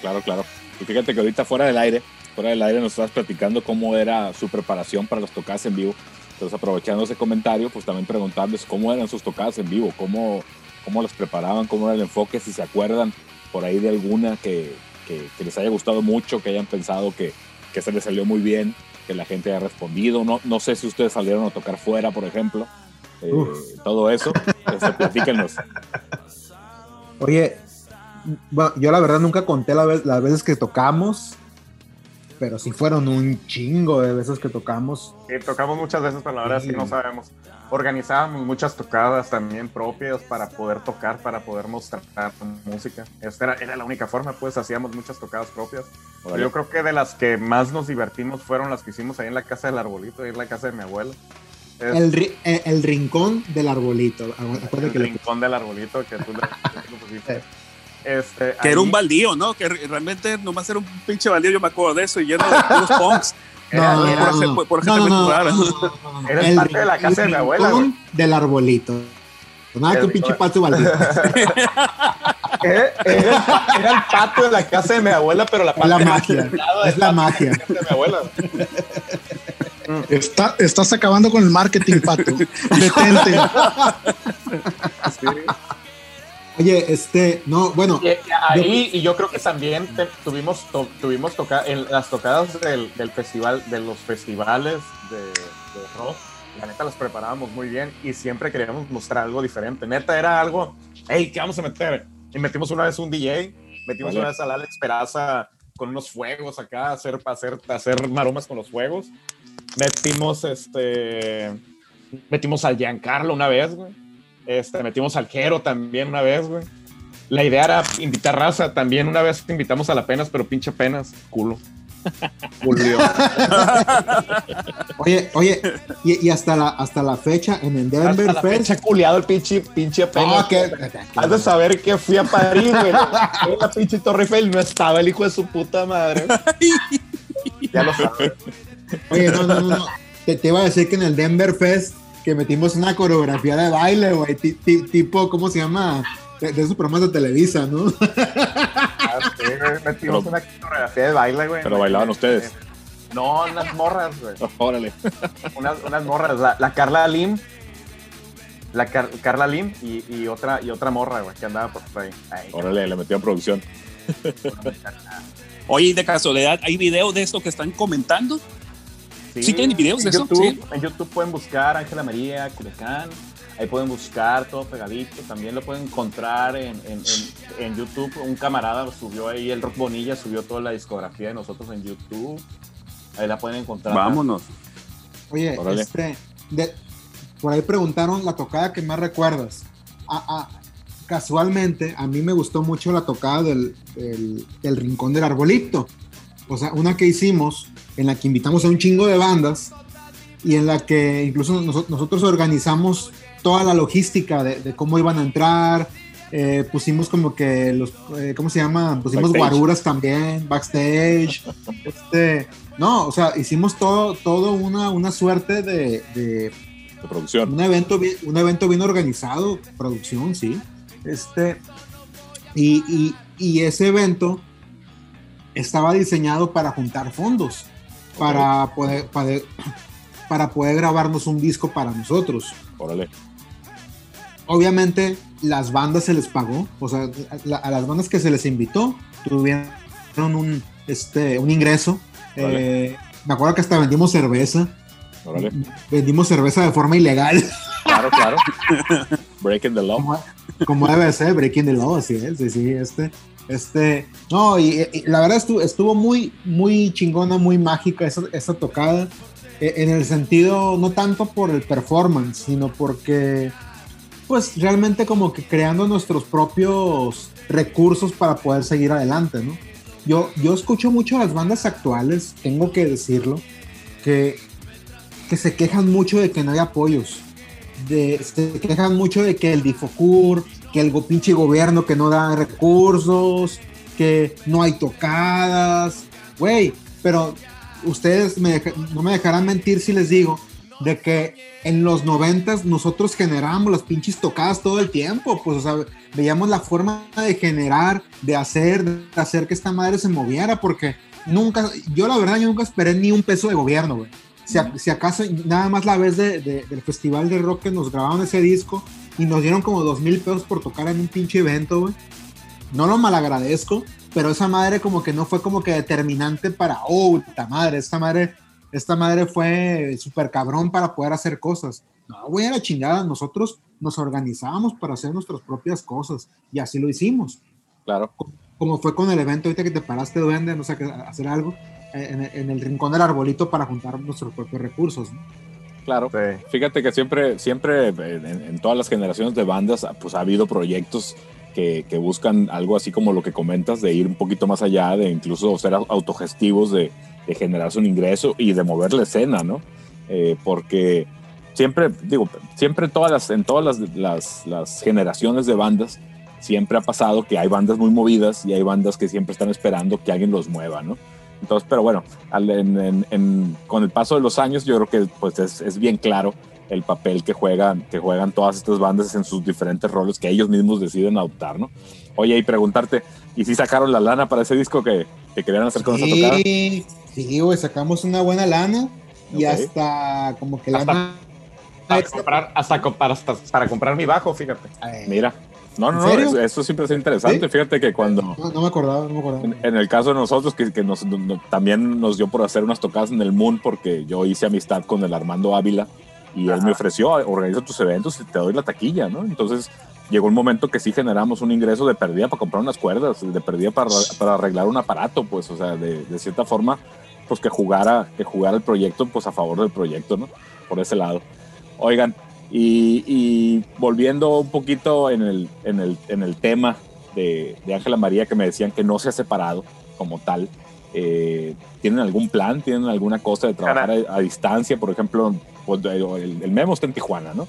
Claro, claro. Y fíjate que ahorita fuera del aire, fuera del aire nos estabas platicando cómo era su preparación para las tocadas en vivo. Entonces, aprovechando ese comentario, pues también preguntarles cómo eran sus tocadas en vivo, cómo, cómo las preparaban, cómo era el enfoque, si se acuerdan por ahí de alguna que, que, que les haya gustado mucho, que hayan pensado que, que se les salió muy bien, que la gente haya respondido. No, no sé si ustedes salieron a tocar fuera, por ejemplo. Eh, todo eso, este, platíquenos. Oye, bueno, yo la verdad nunca conté la vez- las veces que tocamos, pero sí fueron un chingo de veces que tocamos. Sí, tocamos muchas veces, pero la verdad es que no sabemos. Organizábamos muchas tocadas también propias para poder tocar, para poder mostrar música. Esta era, era la única forma, pues hacíamos muchas tocadas propias. Yo creo que de las que más nos divertimos fueron las que hicimos ahí en la casa del arbolito, ahí en la casa de mi abuelo. El, ri- eh, el rincón del arbolito. El que rincón del arbolito que tú le. Este, Que era un baldío, ¿no? Que re- realmente nomás era un pinche baldío, yo me acuerdo de eso, y lleno de puros punks. Era- No, era- por por- por gente. Era el patio de la casa de mi abuela, rincón güey. del arbolito. Nada que un pinche patio baldío. Era, era- el patio de la casa de mi abuela, pero la Es la parte magia. Es la magia. de mi abuela. Está, estás acabando con el marketing, Pato. Detente. Oye, este, no, bueno, ahí, y yo creo que también te- tuvimos, to- tuvimos toca en las tocadas del, del festival, de los festivales de, de rock, la neta las preparábamos muy bien y siempre queríamos mostrar algo diferente. Neta era algo, hey, ¿qué vamos a meter? Y metimos una vez un DJ, metimos Vale. una vez al Alex Peraza con unos fuegos acá, hacer, hacer, hacer maromas con los fuegos. Metimos este, metimos al Giancarlo una vez, güey. Este, metimos al Jero también una vez, güey. La idea era invitar raza. También una vez invitamos a la Penas, pero pinche Penas, culo. Volvió. oye, oye, y, y hasta la hasta la fecha en el Hasta Denver la Fest. fecha culiado el pinche, pinche Penas. Ah, que- Has de saber que fui a París, güey. En la pinche Torre Eiffel no estaba el hijo de su puta madre. ya lo sabes. Oye, no, no, no, no. Te, te iba a decir que en el Denver Fest que metimos una coreografía de baile, güey, ti- ti- tipo, ¿cómo se llama? De, de esos programas de Televisa, ¿no? Ah, sí, güey, Metimos Pero- una coreografía de baile, güey. Pero bailaban ustedes. No, unas morras, güey. Órale. unas, unas morras, la, la Carla Lim, la Car- Carla Lim y, y otra y otra morra, güey, que andaba por ahí. Ahí. Órale, le metieron producción. Oye, de casualidad, ¿hay video de esto que están comentando? ¿Sí tienen videos de en eso? YouTube, Sí. En YouTube pueden buscar Ángela María Culiacán, ahí pueden buscar todo pegadito, también lo pueden encontrar en, en, en- en YouTube, un camarada subió ahí, el Rock Bonilla subió toda la discografía de nosotros en YouTube, ahí la pueden encontrar. Vámonos. Oye, Órale. este, de- por ahí preguntaron la tocada que más recuerdas. Ah, ah, casualmente, a mí me gustó mucho la tocada del, del- del Rincón del Arbolito. O sea, una que hicimos en la que invitamos a un chingo de bandas y en la que incluso noso- nosotros organizamos toda la logística de, de cómo iban a entrar. eh, pusimos como que los, eh, ¿cómo se llama? Pusimos Backstage. guaruras también, backstage. este, no, o sea, hicimos todo, todo una, una suerte de, de De producción. un evento un evento bien organizado, producción, sí. Este, y, y- y ese evento estaba diseñado para juntar fondos, para poder, para, para poder grabarnos un disco para nosotros. Órale. Obviamente las bandas se les pagó, o sea, a, la- a las bandas que se les invitó tuvieron un, este, un ingreso. Eh, me acuerdo que hasta vendimos cerveza, Órale. vendimos cerveza de forma ilegal. Claro, claro. Breaking the law. como, como debe ser, Breaking the Law, así es, sí, sí, este, este, no, y, la verdad estuvo, estuvo muy, muy chingona, muy mágica esa, esa tocada, eh, en el sentido, no tanto por el performance, sino porque, pues, realmente como que creando nuestros propios recursos para poder seguir adelante, ¿no? Yo, yo escucho mucho a las bandas actuales, tengo que decirlo, que, que se quejan mucho de que no hay apoyos de, se quejan mucho de que el Difocur, que el pinche gobierno que no da recursos, que no hay tocadas, güey, pero ustedes me deja- no me dejarán mentir si les digo de que en los noventas nosotros generábamos las pinches tocadas todo el tiempo, pues, o sea, veíamos la forma de generar, de hacer, de hacer que esta madre se moviera, porque nunca, yo la verdad, yo nunca esperé ni un peso de gobierno, güey. Si acaso nada más la vez de- de- del festival de rock que nos grabaron ese disco y nos dieron como dos mil pesos por tocar en un pinche evento, güey. No lo malagradezco, pero esa madre como que no fue como que determinante para, oh, puta madre, esta madre, esta madre fue súper cabrón para poder hacer cosas. No, güey, a la chingada, nosotros nos organizábamos para hacer nuestras propias cosas y así lo hicimos Claro. como fue con el evento ahorita que te paraste, duende, no sé, hacer algo eh, en, el- en el rincón del arbolito para juntar nuestros propios recursos. ¿no? Claro. Sí. Fíjate que siempre, siempre eh, en, en todas las generaciones de bandas, pues ha habido proyectos que, que buscan algo así como lo que comentas, de ir un poquito más allá, de incluso ser au- autogestivos, de, de generarse un ingreso y de mover la escena, ¿no? Eh, porque siempre, digo, siempre todas las, en todas las, las, las generaciones de bandas, siempre ha pasado que hay bandas muy movidas y hay bandas que siempre están esperando que alguien los mueva, ¿no? Entonces, pero bueno, al- en- en- en- con el paso de los años, yo creo que pues es, es bien claro el papel que juegan, que juegan todas estas bandas en sus diferentes roles que ellos mismos deciden adoptar, ¿no? Oye, y preguntarte, ¿y si sacaron la lana para ese disco que, que querían hacer con esa tocada? Sí, sí, güey, sacamos una buena lana y hasta como que Hasta- lana. Para comprar, hasta, para, hasta para comprar mi bajo, fíjate. Mira, no, no, ¿En no, eso, siempre es interesante. ¿Sí? Fíjate que cuando, No, no me acordaba, no me acordaba. en, en el caso de nosotros, que, que nos, no- también nos dio por hacer unas tocadas en el Moon, porque yo hice amistad con el Armando Ávila y él me ofreció, organiza tus eventos y te doy la taquilla, ¿no? Entonces llegó un momento que sí generamos un ingreso de pérdida para comprar unas cuerdas, de pérdida para, para arreglar un aparato, pues, o sea, de, de cierta forma, pues que jugara, que jugara el proyecto, pues a favor del proyecto, ¿no? Por ese lado. Oigan, y, y volviendo un poquito en el, en el, en el tema de de Ángela María, que me decían que no se ha separado como tal, eh, ¿tienen algún plan? ¿Tienen alguna cosa de trabajar a, a distancia? Por ejemplo, pues, el, el Memo está en Tijuana, ¿no?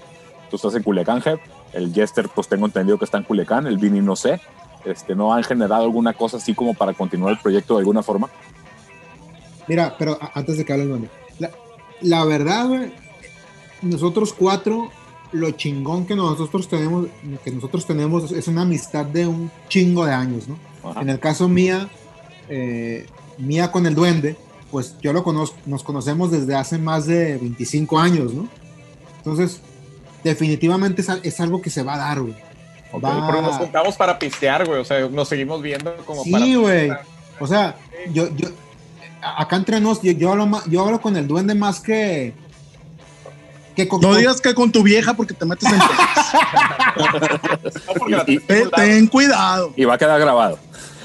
Tú estás en Culiacán, Jeb. El Jester, pues tengo entendido que está en Culiacán. El Vini, no sé. Este, ¿No han generado alguna cosa así como para continuar el proyecto de alguna forma? Mira, pero antes de que hable el duende, la, la verdad, güey, nosotros cuatro, lo chingón que nosotros tenemos, que nosotros tenemos es una amistad de un chingo de años, ¿no? Ajá. En el caso mía, eh, mía con el duende, pues yo lo conozco, nos conocemos desde hace más de 25 años, ¿no? Entonces, definitivamente es, al- es algo que se va a dar, güey. Ok. Va- Pero nos juntamos para pistear, güey. O sea, nos seguimos viendo como para. Sí, güey. O sea, yo, yo, acá entre nos, yo, yo, hablo yo hablo con el duende más que. Que con, No digas que con tu vieja porque te metes en. No, Y- ten cuidado. Y va a quedar grabado.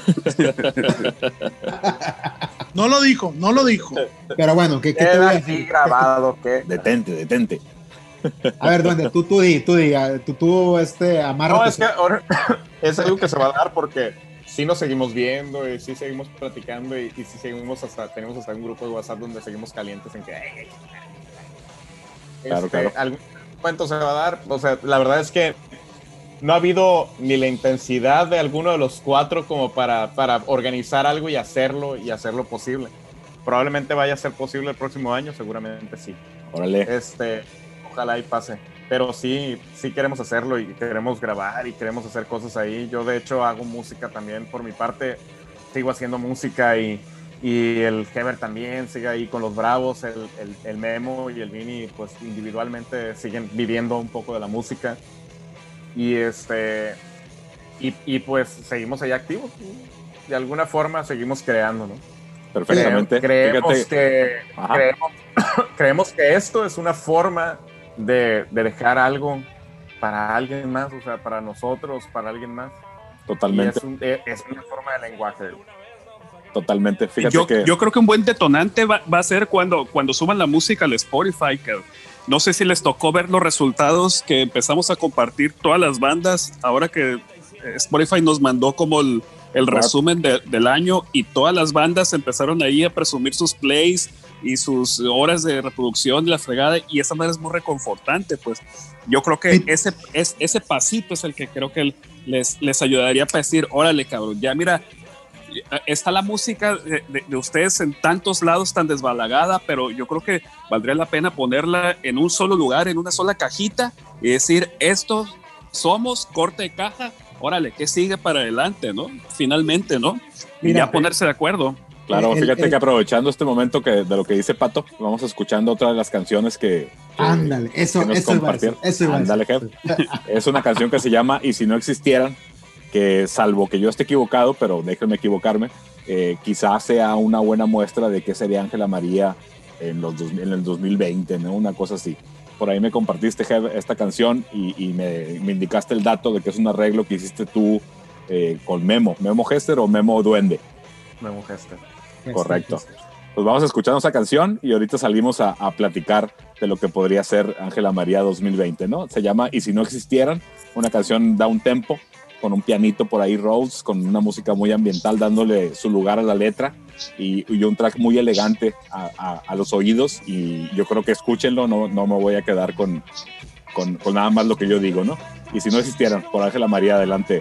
No lo dijo, no lo dijo. Pero bueno, ¿qué, qué te voy Queda a decir? grabado, que. Detente, detente. A ver, duende, tú, tú di, tú di, tú, tú, este, amárrate. No, es que ahora es algo que se va a dar porque sí nos seguimos viendo y sí seguimos platicando y, y sí seguimos hasta, tenemos hasta un grupo de WhatsApp donde seguimos calientes en que... "Ay, ay, ay". Claro, Este, claro. Algún se va a dar, o sea, la verdad es que no ha habido ni la intensidad de alguno de los cuatro como para, para organizar algo y hacerlo y hacerlo posible. Probablemente vaya a ser posible el próximo año, seguramente sí. Órale. Este, ojalá y pase. Pero sí, sí queremos hacerlo y queremos grabar y queremos hacer cosas ahí. Yo de hecho hago música también por mi parte. Sigo haciendo música y, y el Heber también sigue ahí con los Bravos. El, el, el Memo y el Vini pues individualmente siguen viviendo un poco de la música. Y este, y, y pues seguimos ahí activos. De alguna forma seguimos creando, ¿no? Perfectamente. Creemos Fíjate- que, creemos, creemos que esto es una forma de, de dejar algo para alguien más, o sea, para nosotros, para alguien más. Totalmente, es, un- eh, es una forma de lenguaje. Totalmente. Fíjate Yo, que yo creo que un buen detonante va, va a ser cuando, cuando suban la música al Spotify. Que no sé si les tocó ver los resultados que empezamos a compartir todas las bandas ahora que eh, Spotify nos mandó como el, el Claro. resumen de- del año y todas las bandas empezaron ahí a presumir sus plays y sus horas de reproducción y la fregada y esa manera es muy reconfortante pues yo creo que Sí. ese, es, ese pasito es el que creo que les, les ayudaría para decir órale cabrón ya mira está la música de, de- de ustedes en tantos lados tan desbalagada, pero yo creo que valdría la pena ponerla en un solo lugar, en una sola cajita y decir, esto somos corte de caja, órale, ¿qué sigue para adelante, no? Finalmente, ¿no? Y Mira, ya ponerse de acuerdo. Claro, El- fíjate el- que aprovechando este momento que de lo que dice Pato, vamos escuchando otra de las canciones que, que- Ándale, eso, que nos eso iba a decir, compartieron. eso iba a decir. Es una canción que se llama Y si no existieran, que salvo que yo esté equivocado, pero déjenme equivocarme, eh, quizás sea una buena muestra de qué sería Ángela María en, los dos- en el 2020, ¿no? Una cosa así. Por ahí me compartiste esta canción y, y me, me indicaste el dato de que es un arreglo que hiciste tú eh, con Memo. ¿Memo Hester o Memo Duende? Me mujaste. Correcto. Pues vamos a escuchar esa canción y ahorita salimos a, a platicar de lo que podría ser Ángela María 2020, ¿no? Se llama Y si no existieran, una canción da un tempo con un pianito por ahí, Rhodes, con una música muy ambiental, dándole su lugar a la letra y, y un track muy elegante a, a- a los oídos. Y yo creo que escúchenlo, no, no me voy a quedar con, con, con nada más lo que yo digo, ¿no? Y si no existieran, por Ángela María, adelante.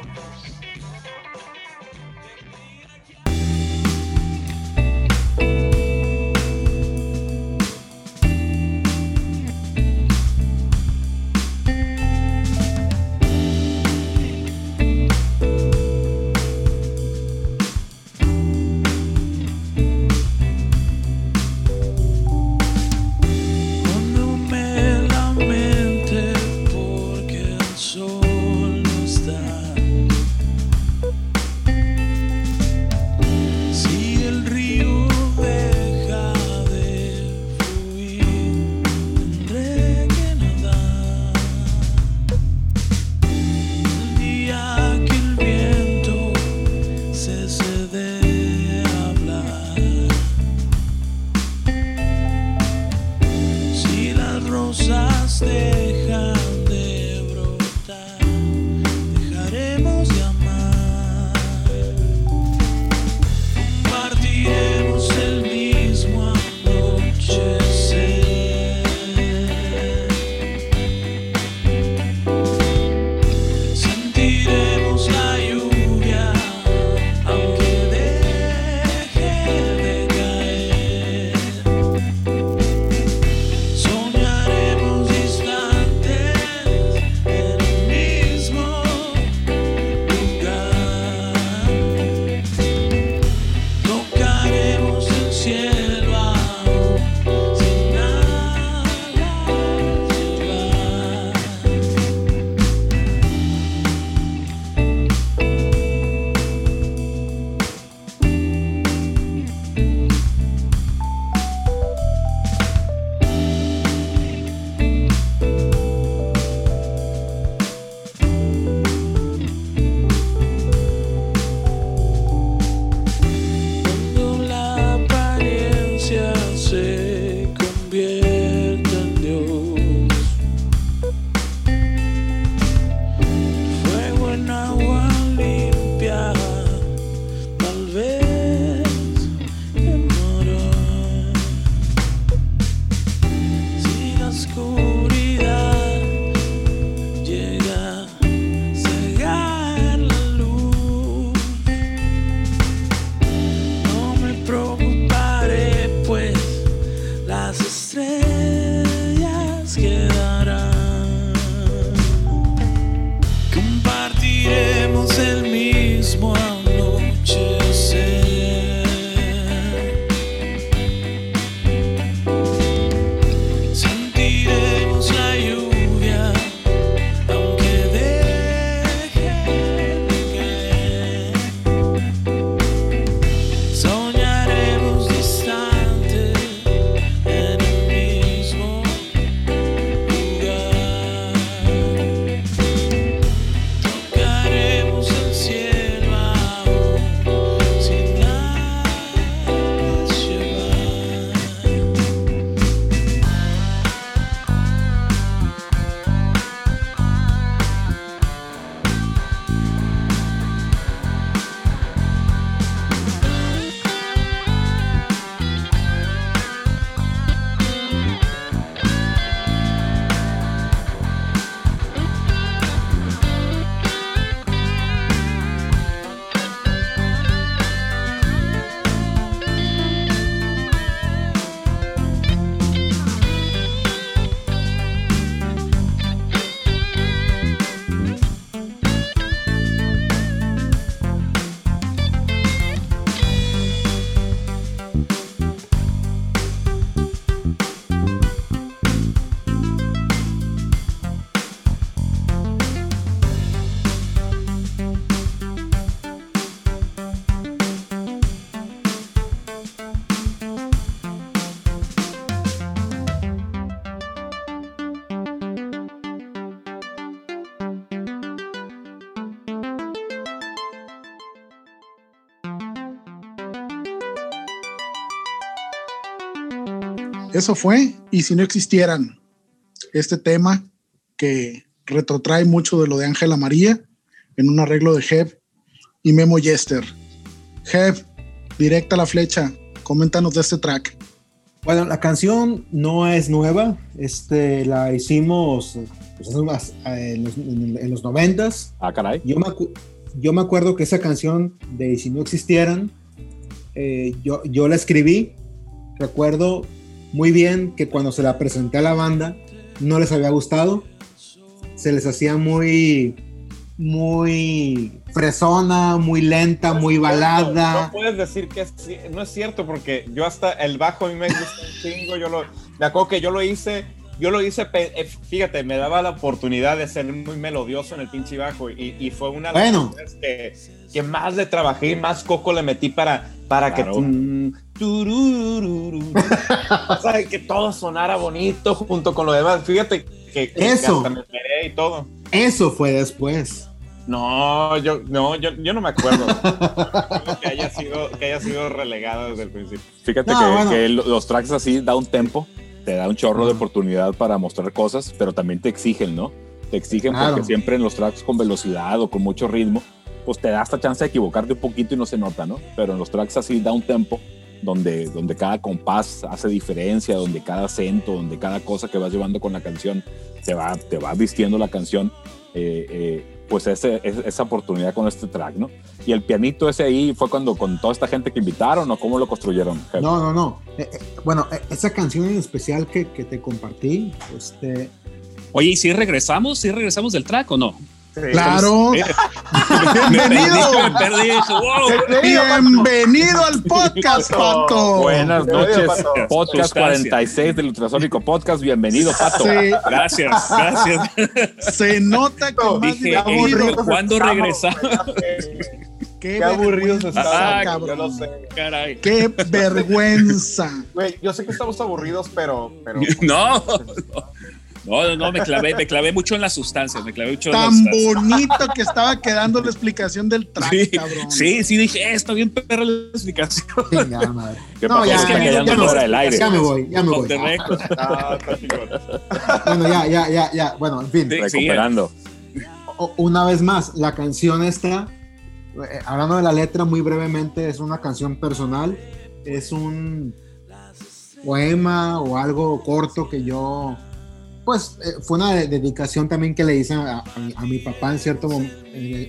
Eso fue, y si no existieran este tema que retrotrae mucho de lo de Ángela María en un arreglo de Hev y Memo Yester. Hev, directa a la flecha, coméntanos de este track. Bueno, la canción no es nueva, este, la hicimos pues, en los, en- en los 90s. Ah, caray. Yo me, acu- yo me acuerdo que esa canción de Si no existieran, eh, yo, yo la escribí. Recuerdo muy bien que cuando se la presenté a la banda no les había gustado. Se les hacía muy, muy fresona, muy lenta, muy No balada. puedes decir que es no es cierto porque yo hasta el bajo a mí me gusta un chingo, yo lo, me acuerdo que yo lo hice, yo lo hice, eh, fíjate, me daba la oportunidad de ser muy melodioso en el pinche bajo y, y fue una de las Bueno. que, que más le trabajé y más coco le metí para, para Claro. que tum, o sea, que todo sonara bonito junto con lo demás. Fíjate que, que Eso. me y todo. Eso fue después. No, yo no, yo, yo no me acuerdo. Que haya sido que haya sido relegado desde el principio. Fíjate No, que, bueno. que lo- los tracks así da un tempo te da un chorro de oportunidad para mostrar cosas, pero también te exigen, ¿no? Te exigen Claro. porque siempre en los tracks con velocidad o con mucho ritmo, pues te da esta chance de equivocarte un poquito y no se nota, ¿no? Pero en los tracks así da un tempo donde, donde cada compás hace diferencia, donde cada acento, donde cada cosa que vas llevando con la canción te va, te va vistiendo la canción, eh, eh, pues ese, es- esa oportunidad con este track, ¿no? Y el pianito ese ahí fue cuando con toda esta gente que invitaron o cómo lo construyeron. No, no, no. Eh, eh, bueno, eh, esa canción en especial que, que te compartí, este, Oye, ¿y si regresamos? ¿Si regresamos del track o no? Claro. Bienvenido. Me perdí, wow. Bienvenido al podcast, Pato. Buenas noches, Pato. podcast Sustancia. 46 del Ultrasónico Podcast. Bienvenido, Pato. Gracias, gracias. se nota que más Dije, divertido. "Ey, ¿cuándo regresamos? Qué, Qué aburridos estamos, Ah, cabrón. yo no sé. Caray. Qué vergüenza. Güey, yo sé que estamos aburridos, pero. pero No, no, no, no, me clavé, me clavé mucho en las sustancias, me clavé mucho en las Tan sustancias. bonito que estaba quedando la explicación del track, Sí, cabrón. sí, sí, dije, eh, está bien perra la explicación. chingada madre. ¿Qué No, ya, Está ya, callando ya me del aire. Ya me voy, ya me voy. Ah. Bueno, ya, ya, ya, ya. Bueno, en fin. Sí. Recuperando. Una vez más, la canción esta, eh, hablando de la letra muy brevemente, es una canción personal, es un poema o algo corto que yo, pues eh, fue una de- dedicación también que le hice a, a mi- a mi papá en cierto, en,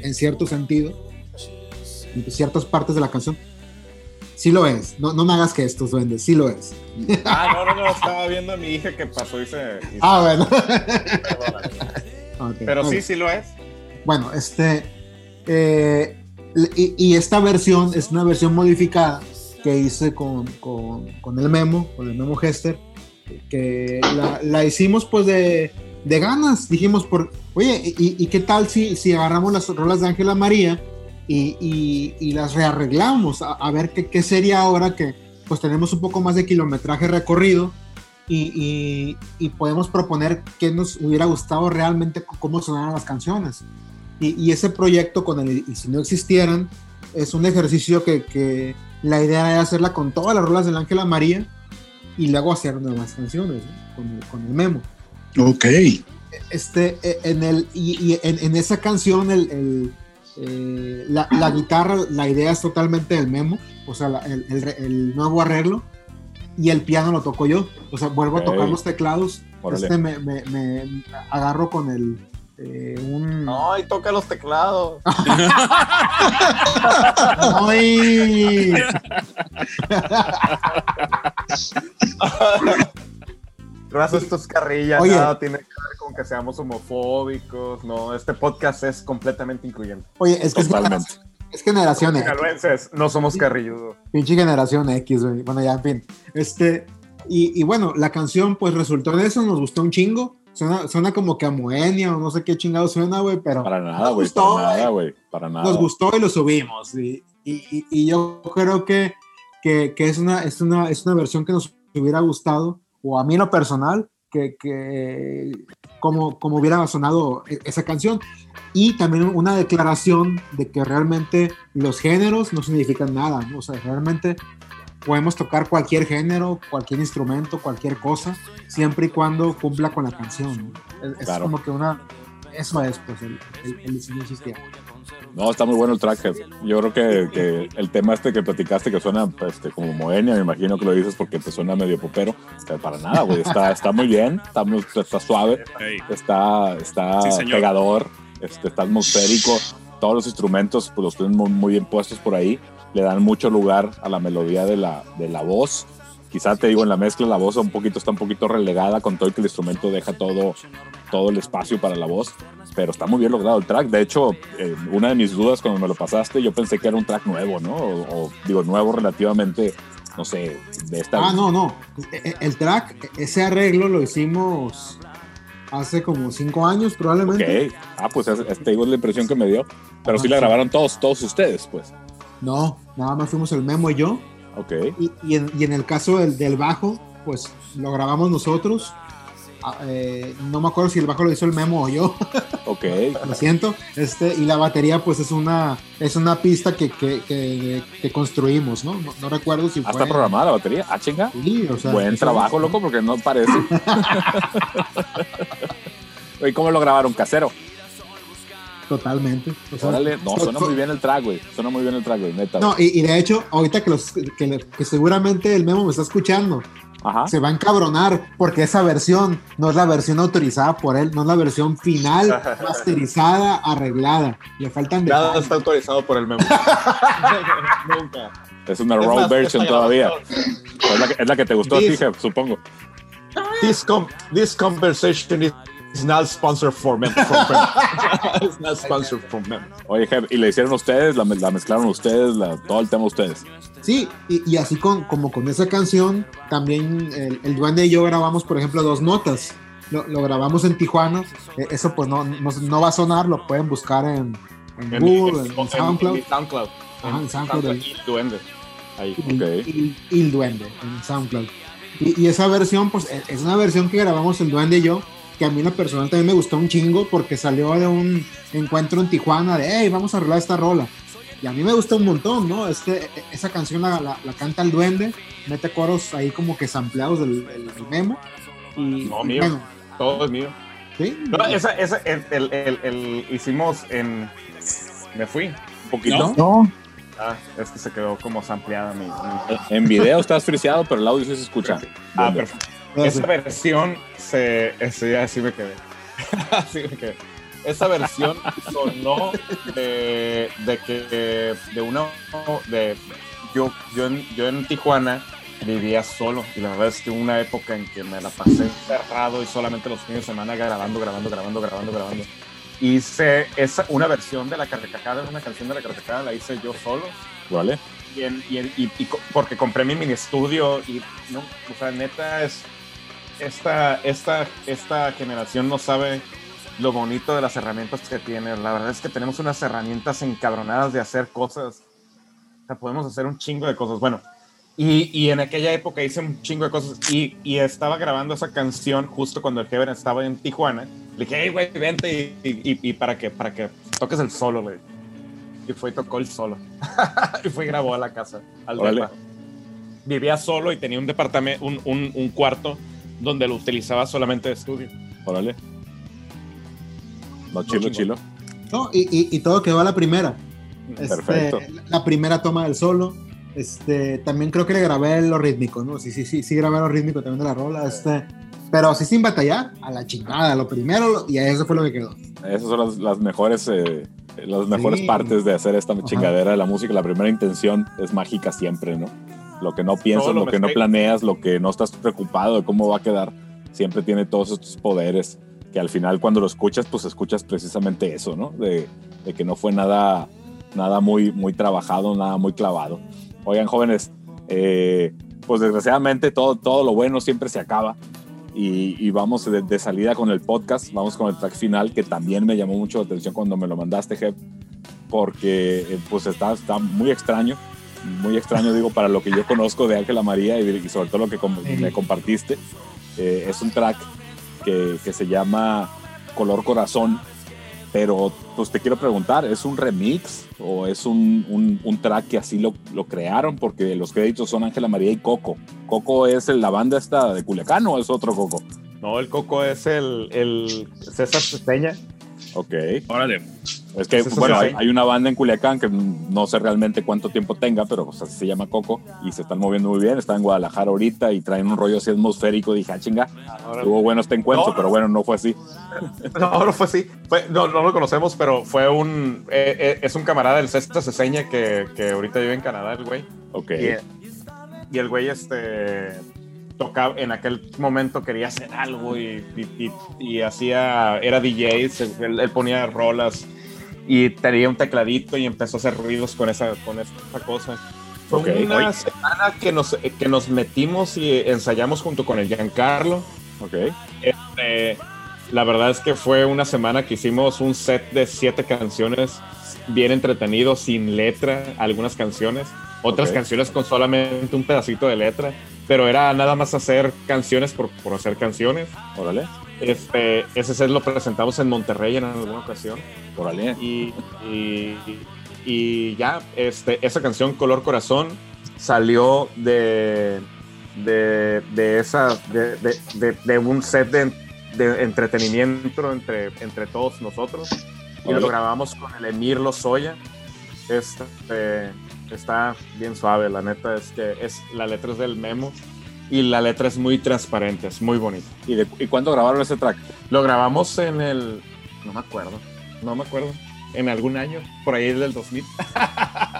en cierto sentido, en ciertas partes de la canción. Sí lo es, no, no me hagas que estos duendes, sí lo es. Ah, no, no, no. Estaba viendo a mi hija que pasó y se. y Ah, bueno. perdona. Ok, Pero ok. sí, sí lo es. Bueno, este. eh, y, y esta versión es una versión modificada que hice con, con, con el Memo, con el Memo Hester, que la, la hicimos pues de, de ganas. Dijimos, por, oye, ¿y, y qué tal si, si agarramos las rolas de Ángela María y, y- y las rearreglamos? A, a ver qué, qué sería ahora que pues tenemos un poco más de kilometraje recorrido y, podemos proponer qué nos hubiera gustado realmente cómo sonaran las canciones. Y ese proyecto con el Y si no existieran es un ejercicio que, que la idea era hacerla con todas las rolas del Ángela María y luego hacer nuevas canciones ¿no? con, el, con el memo. Ok. Este, eh, en, el, y, y en, en esa canción el, el, eh, la, la guitarra, la idea es totalmente del memo, o sea, la- el, el, el nuevo arreglo y el piano lo toco yo. O sea, vuelvo a tocar los teclados. Órale. Este me, me- me agarro con el eh, un No, y toca los teclados. ¡Ay! Raza, esto es carrilla, Oye. nada tiene que ver con que seamos homofóbicos, no, este podcast es completamente incluyente. Oye, es que es, Totalmente. es generación X, no somos carrilludos. pinche generación X, güey. Bueno, ya, en fin. Este, y, y bueno, la canción pues resultó en eso, nos gustó un chingo. Suena, suena como que a Moenia o no sé qué chingado suena, güey, pero Para nada, Nos güey. gustó, Para nada, güey. güey. Para nada. nos gustó y lo subimos. Y, y- y- y yo creo que, que, que es, una, es, una, es una versión que nos hubiera gustado, o a mí en lo personal, que, que como, como hubiera sonado e- esa canción. Y también una declaración de que realmente los géneros no significan nada, ¿no? O sea, realmente podemos tocar cualquier género, cualquier instrumento, cualquier cosa, siempre y cuando cumpla con la canción. ¿no? Es, es Claro. como que una... Eso es, pues, el, el, el, si no está muy bueno el track. Yo creo que, que el tema este que platicaste que suena pues, este, como Moenia, me imagino que lo dices porque te suena medio popero. Pero para nada, güey. Está, está muy bien, está, muy- está suave, está, está Sí, pegador, este, está atmosférico. Todos los instrumentos pues, los tienen muy, muy bien puestos por ahí. Le dan mucho lugar a la melodía de la, de la voz. Quizá te digo, en la mezcla la voz un poquito, está un poquito relegada con todo el que el instrumento deja todo, todo el espacio para la voz pero está muy bien logrado el track. De hecho, eh, una de mis dudas cuando me lo pasaste, yo pensé que era un track nuevo, ¿no? O, o, digo, nuevo relativamente, no sé, de esta. Ah, no, no. E- e- El track, ese arreglo lo hicimos hace como cinco años probablemente. Ok. Ah, pues es, es- te digo es la impresión que me dio. Pero sí la grabaron todos, todos ustedes, pues. No, nada más fuimos el Memo y yo. Ok. Y, y en, y en el caso del, del bajo, pues lo grabamos nosotros. Ah, eh, no me acuerdo si el bajo lo hizo el Memo o yo, Ok. lo siento. Este, y la batería, pues es una, es una pista que, que, que, que construimos, ¿no? ¿no? no recuerdo si ¿Ah, fue. está programada la batería? Ah, chinga. Sí, o sea, Buen trabajo, loco, porque no parece. ¿Y cómo lo grabaron? ¿Casero? Totalmente. O sea, Órale. No, suena muy bien el track, güey. Suena muy bien el track, güey, neta. No, y, y de hecho, ahorita que, los, que, que seguramente el Memo me está escuchando, Ajá. se va a encabronar porque esa versión no es la versión autorizada por él, no es la versión final, masterizada, arreglada. Le faltan Nada detalles. está autorizado por el memo. Nunca. Es una Es raw más, version todavía. Es la, que, es la que te gustó a ti, supongo. This, com this conversation is, is not sponsored for men. For men. It's not sponsored for men. Oye, jefe, ¿y la hicieron ustedes? ¿La, la mezclaron ustedes? La, todo el tema ustedes. Sí, y, y así con, como con esa canción, también el, el Duende y yo grabamos, por ejemplo, dos notas. Lo, lo grabamos en Tijuana. Eh, eso pues no, no, no va a sonar, lo pueden buscar en, en En- Google, en, en- SoundCloud. en SoundCloud. Ajá, en SoundCloud. y Duende. Ahí. y, Ok. y- y el Duende en SoundCloud. Y, y esa versión, pues e- es una versión que grabamos el Duende y yo, que a mí en lo personal también me gustó un chingo porque salió de un encuentro en Tijuana de, hey, vamos a arreglar esta rola. Y a mí me gustó un montón, ¿no? Este, esa canción la, la- la canta el Duende, mete coros ahí como que sampleados del, del- del memo. Y, No, y mío. bueno, Todo es mío. ¿sí? No, esa, esa, el, el, el, el- hicimos en. Me fui. Un poquito. No, Ah, es que se quedó como sampleada mi. mi- En video estás friseado, pero el audio sí se escucha. Ah, ¿Dónde? Esa versión se. Ese, así me quedé. así me quedé. Esa versión sonó de, de que. De una. De, yo, yo, en, yo en Tijuana vivía solo y la verdad es que hubo una época en que me la pasé cerrado y solamente los fines de semana grabando, grabando, grabando, grabando, grabando. Hice esa, una versión de la carcajada, una canción de la carcajada, la hice yo solo ¿Vale? y, en- y en- y- y porque compré mi mini estudio y no, o sea, neta es esta, esta, esta generación no sabe lo bonito de las herramientas que tiene. La verdad es que tenemos unas herramientas encabronadas de hacer cosas. O sea, podemos hacer un chingo de cosas. Bueno, y, y en aquella época hice un chingo de cosas y, y estaba grabando esa canción justo cuando el Kevin estaba en Tijuana. Le dije, hey, güey, vente y, y, para, que, para que toques el solo, güey. Y fue y tocó el solo. y fue y grabó a la casa, al. Vivía solo y tenía un departamento, un, un, un cuarto donde lo utilizaba solamente de estudio. Órale. No, chilo, chingón. chilo. No, y, y- y todo quedó a la primera. Este, Perfecto. La primera toma del solo. Este, también creo que le grabé lo rítmico, ¿no? Sí, sí, sí, sí grabé lo rítmico también de la rola. Este, pero así sin batallar, a la chingada, lo primero, y eso fue lo que quedó. Esas son las, las mejores, eh, las mejores Sí. partes de hacer esta Ajá. chingadera de la música. La primera intención es mágica siempre, ¿no? Lo que no piensas, lo que no planeas, lo que no estás preocupado de cómo va a quedar, siempre tiene todos estos poderes que al final cuando lo escuchas, pues escuchas precisamente eso, ¿no? De, de que no fue nada, nada muy, muy trabajado, nada muy clavado. Oigan, jóvenes, eh, pues desgraciadamente todo, todo lo bueno siempre se acaba y, y vamos de, de salida con el podcast, vamos con el track final que también me llamó mucho la atención cuando me lo mandaste, Jeb, porque eh, pues está, está muy extraño, muy extraño digo para lo que yo conozco de Ángela María y, y sobre todo lo que com- Sí. me compartiste. Eh, es un track que, que se llama Color Corazón, pero pues te quiero preguntar, ¿es un remix o es un, un- un track que así lo, lo crearon? Porque los créditos son Ángela María y Coco. ¿Coco es la banda esta de Culiacán o es otro Coco? No, el Coco es el, el César Ceseña. Ok. Órale. Es que, Pues bueno, hay, hay una banda en Culiacán que no sé realmente cuánto tiempo tenga, pero pues, así se llama Coco y se están moviendo muy bien. Está en Guadalajara ahorita y traen un rollo así atmosférico. Dije, ah, chinga, estuvo bueno este encuentro, No, pero bueno, no fue así. No, no fue así. Fue- no, no lo conocemos, pero fue un. eh, eh, es un camarada del César Ceseña que, que ahorita vive en Canadá, el güey. Ok. Y, y el güey, este. Tocaba, en aquel momento quería hacer algo y, y, y- y hacía. Era DJ, se- él, él ponía rolas y tenía un tecladito y empezó a hacer ruidos con esa, con esa cosa. Fue Ok. una Oye. semana que nos, que nos metimos y ensayamos junto con el Giancarlo. Ok. Este, la verdad es que fue una semana que hicimos un set de siete canciones bien entretenido, sin letra, algunas canciones, otras Ok. canciones con solamente un pedacito de letra. Pero era nada más hacer canciones por, por hacer canciones. Órale, Este, ese set lo presentamos en Monterrey en alguna ocasión. órale. Y, y, y ya, este, esa canción, Color Corazón, salió de, de, de esa, de, de- un set de, de entretenimiento entre, entre todos nosotros. Y Órale. lo grabamos con el Emir Lozoya. Este, está bien suave, la neta es que es, la letra es del memo y la letra es muy transparente, es muy bonita. ¿Y, de, ¿Y cuándo grabaron ese track? Lo grabamos en el. No me acuerdo. No me acuerdo. En algún año. Por ahí del 2000.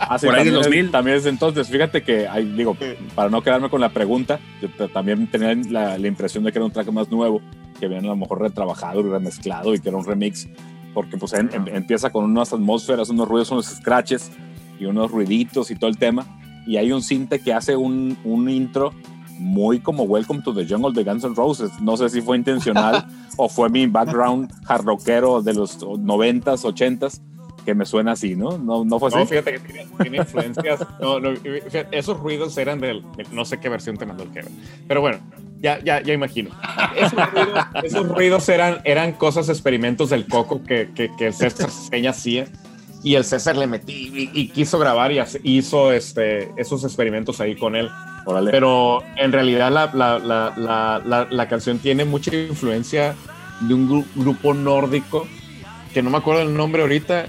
Ah, Por ahí del también es- 2000. también es entonces, fíjate que, hay, digo, para no quedarme con la pregunta, yo también tenía la, la impresión de que era un track más nuevo, que habían a lo mejor retrabajado y remezclado y que era un remix, porque pues en- em- empieza con unas atmósferas, unos ruidos, unos scratches y unos ruiditos y todo el tema, y hay un cinte que hace un, un intro muy como Welcome to the Jungle de Guns N' Roses. No sé si fue intencional o fue mi background hard rockero de los 90s, 80s, que me suena así, ¿no? No, no fue así. No, fíjate que tiene, tiene influencias. No, no, fíjate, esos ruidos eran del. de- no sé qué versión te mandó el Kevin. Pero bueno, ya, ya, ya imagino. Esos ruidos, esos ruidos eran, eran cosas, experimentos del coco que, que, que el César Seña hacía. Y el César le metí y, y quiso grabar y hace- hizo este, esos experimentos ahí con él. Pero en realidad la, la, la, la, la, la canción tiene mucha influencia de un gru- grupo nórdico, que no me acuerdo el nombre ahorita,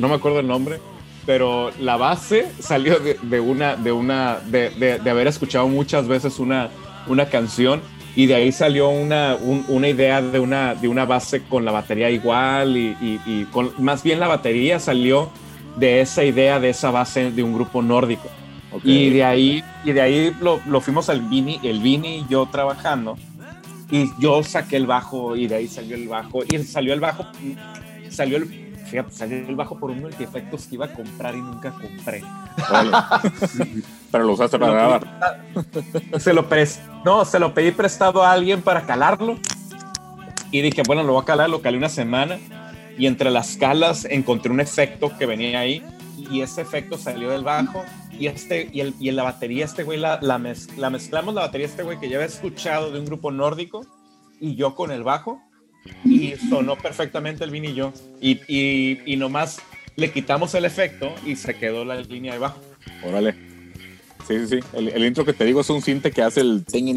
no me acuerdo el nombre, pero la base salió de, de una, de una, de, de, de haber escuchado muchas veces una, una canción y de ahí salió una, un- una idea de una, de una base con la batería igual y, y- y con, más bien la batería salió de esa idea, de esa base de un grupo nórdico. Y de ahí, y de ahí lo, lo fuimos al Vini, el Vini y yo trabajando. Y yo saqué el bajo y de ahí salió el bajo. Y salió el bajo, salió el, fíjate, salió el bajo por un multiefectos que iba a comprar y nunca compré. Pero lo usaste para grabar. Se lo pres no, se lo pedí prestado a alguien para calarlo. Y dije, bueno, lo voy a calar, lo calé una semana. Y entre las calas encontré un efecto que venía ahí. Y ese efecto salió del bajo. Y, este, y, el, y en la batería, este güey, la, la, mez- la mezclamos la batería, este güey que ya había escuchado de un grupo nórdico. Y yo con el bajo. Y sonó perfectamente el Vini y. Y, y, nomás le quitamos el efecto y se quedó la línea de bajo. Órale. Sí, sí, sí. El, el intro que te digo es un cinte que hace el. Y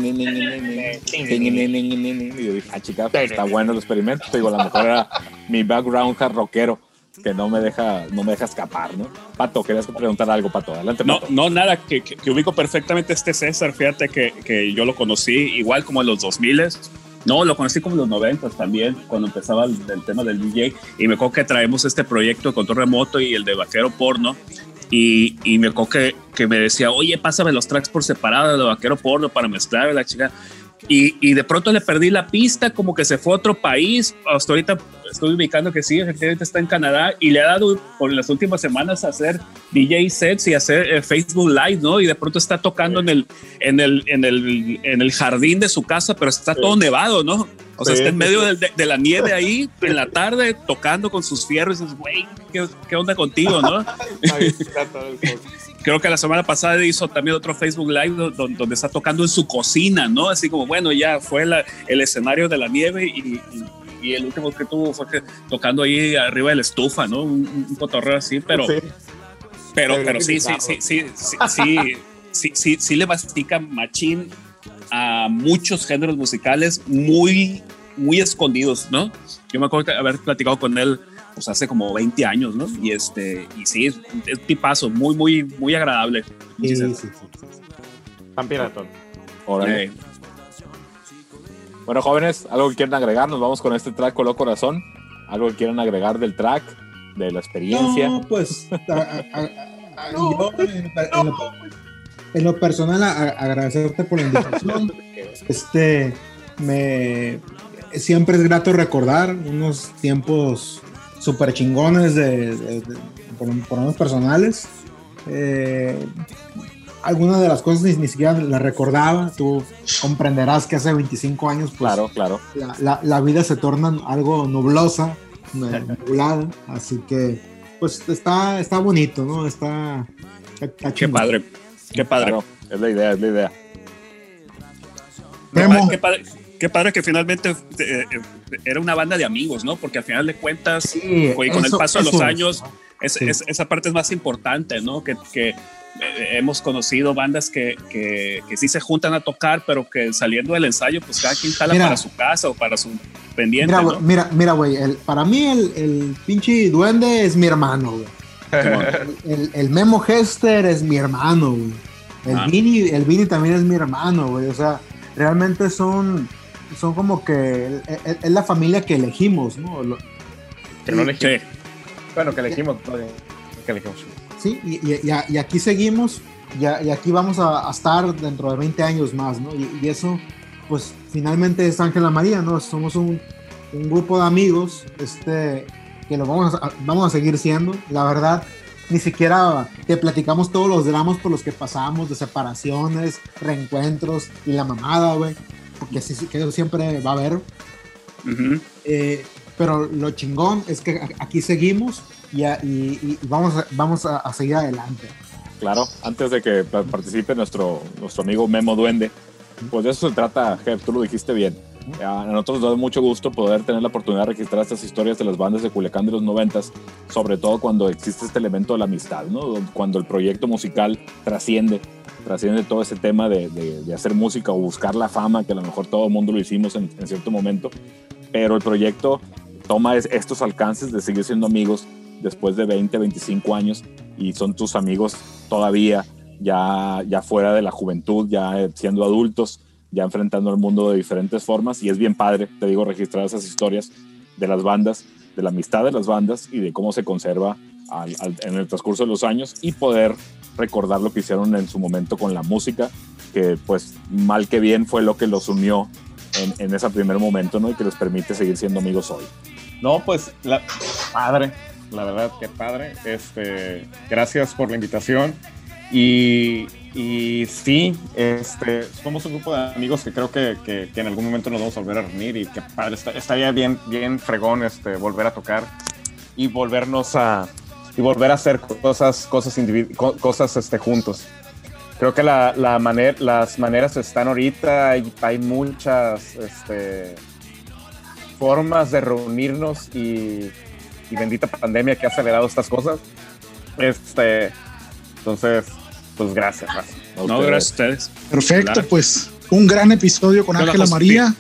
yo dije, ah, chica, está bueno el experimento. Te digo, a lo mejor era mi background hard rockero que no me deja, no me deja escapar, ¿no? Pato, querías preguntar algo, Pato. Adelante, No, Pato. no, nada, que, que- que ubico perfectamente este César, fíjate que, que yo lo conocí igual como en los 2000 no, lo conocí como en los 90 también, cuando empezaba el, tema del DJ, y me acuerdo que traemos este proyecto de control remoto y el de vaquero porno, y, y me acuerdo que, que me decía, oye, pásame los tracks por separado de vaquero porno para mezclar la chica, y, y de pronto le perdí la pista, como que se fue a otro país, hasta ahorita estoy ubicando que sí, efectivamente está en Canadá, y le ha dado por las últimas semanas a hacer DJ sets y hacer eh, Facebook Live, ¿no? Y de pronto está tocando en el, en el, en el, en el jardín de su casa, pero está todo nevado, ¿no? O sea, está en medio de, de la nieve ahí en la tarde tocando con sus fierros y dices, güey, ¿qué, qué onda contigo, no? Creo que la semana pasada hizo también otro Facebook Live do- do- donde está tocando en su cocina, ¿no? Así como, bueno, ya fue la- el escenario de la nieve y, y- y el último que tuvo fue que tocando ahí arriba de la estufa, ¿no? Un, un cotorreo así, pero, Sí. pero, Pero pero sí, sí, sí, sí, sí, sí, sí, sí, sí le mastica machín a muchos géneros musicales muy, muy escondidos, ¿no? Yo me acuerdo de haber platicado con él pues hace como 20 años, ¿no? Y este, y sí, es un tipazo, muy, muy, muy agradable. Sí, sí, Sí, sí, sí. Piratón. Órale. Eh, Bueno, jóvenes, ¿algo que quieran agregar? Nos vamos con este track Color Corazón. ¿Algo que quieran agregar del track, de la experiencia? No, pues a- a- a- a- yo en, en lo, en lo personal a- a- agradecerte por la invitación. Este me siempre es grato recordar unos tiempos súper chingones de, de- de- por, por personales. Eh, algunas de las cosas ni, ni siquiera las recordaba. Tú comprenderás que hace 25 años, pues, Claro, claro. la, la- la vida se torna algo nublosa, nublada, así que pues está, está bonito, ¿no? Está, está qué padre, qué padre. Claro, es la idea, es la idea. Memo. Qué padre, qué padre que finalmente eh, eh, era una banda de amigos, ¿no? Porque al final de cuentas, Sí, y con el eso- paso de los años, es- Sí. es- esa parte es más importante, ¿no? Que, que, eh, hemos conocido bandas que, que, que sí se juntan a tocar, pero que saliendo del ensayo, pues cada quien jala Mira. para su casa o para su pendiente, Mira, ¿no? güey, mira, mira, güey, el- para mí el, el pinche duende es mi hermano, güey. El, Memo Hester es mi hermano, güey. El Ah. Vini, el Vini también es mi hermano, güey. O sea, realmente son, son como que es, es la familia que elegimos, ¿no? Lo- Que no elegimos. Sí. Bueno, que elegimos. Que elegimos. Sí, y, y- y a- y aquí seguimos, y, aquí vamos a, a estar dentro de 20 años más, ¿no? Y, y eso, pues finalmente es Ángela María, ¿no? Somos un, un grupo de amigos este, que lo vamos a, vamos a seguir siendo. La verdad, ni siquiera te platicamos todos los dramas por los que pasamos, de separaciones, reencuentros y la mamada, güey. Porque así sí que eso siempre va a haber. Ujú. Eh, pero lo chingón es que aquí seguimos y, a- y- y vamos, a, vamos a- a seguir adelante. Claro, antes de que pa- participe nuestro, nuestro amigo Memo Duende, pues de eso se trata, Ger, tú lo dijiste bien. A nosotros nos da mucho gusto poder tener la oportunidad de registrar estas historias de las bandas de Culiacán de los noventas, sobre todo cuando existe este elemento de la amistad. Cuando el proyecto musical trasciende, trasciende todo ese tema de, hacer música o buscar la fama, que a lo mejor todo el mundo lo hicimos en, cierto momento, pero el proyecto toma es- estos alcances de seguir siendo amigos después de 20, 25 años y son tus amigos todavía ya, ya fuera de la juventud, ya siendo adultos, ya enfrentando al mundo de diferentes formas y es bien padre, te digo, registrar esas historias de las bandas, de la amistad de las bandas y de cómo se conserva al- al- en el transcurso de los años y poder recordar lo que hicieron en su momento con la música, que pues mal que bien fue lo que los unió en, en ese primer momento, ¿no? Y que les permite seguir siendo amigos hoy. No, pues, la, padre, la verdad, qué padre. Este, gracias por la invitación. Y, y sí, este, somos un grupo de amigos que creo que, que- en algún momento nos vamos a volver a reunir y que padre, está- estaría bien, bien fregón este, volver a tocar y volvernos a y volver a hacer cosas, cosas, cosas este, juntos. Creo que la, la las maneras están ahorita, hay, hay muchas este, formas de reunirnos y, y bendita pandemia que ha acelerado estas cosas. Este, entonces, pues gracias. gracias. A No, ustedes. gracias a ustedes. Perfecto, Claro. pues un gran episodio con Ángela. María.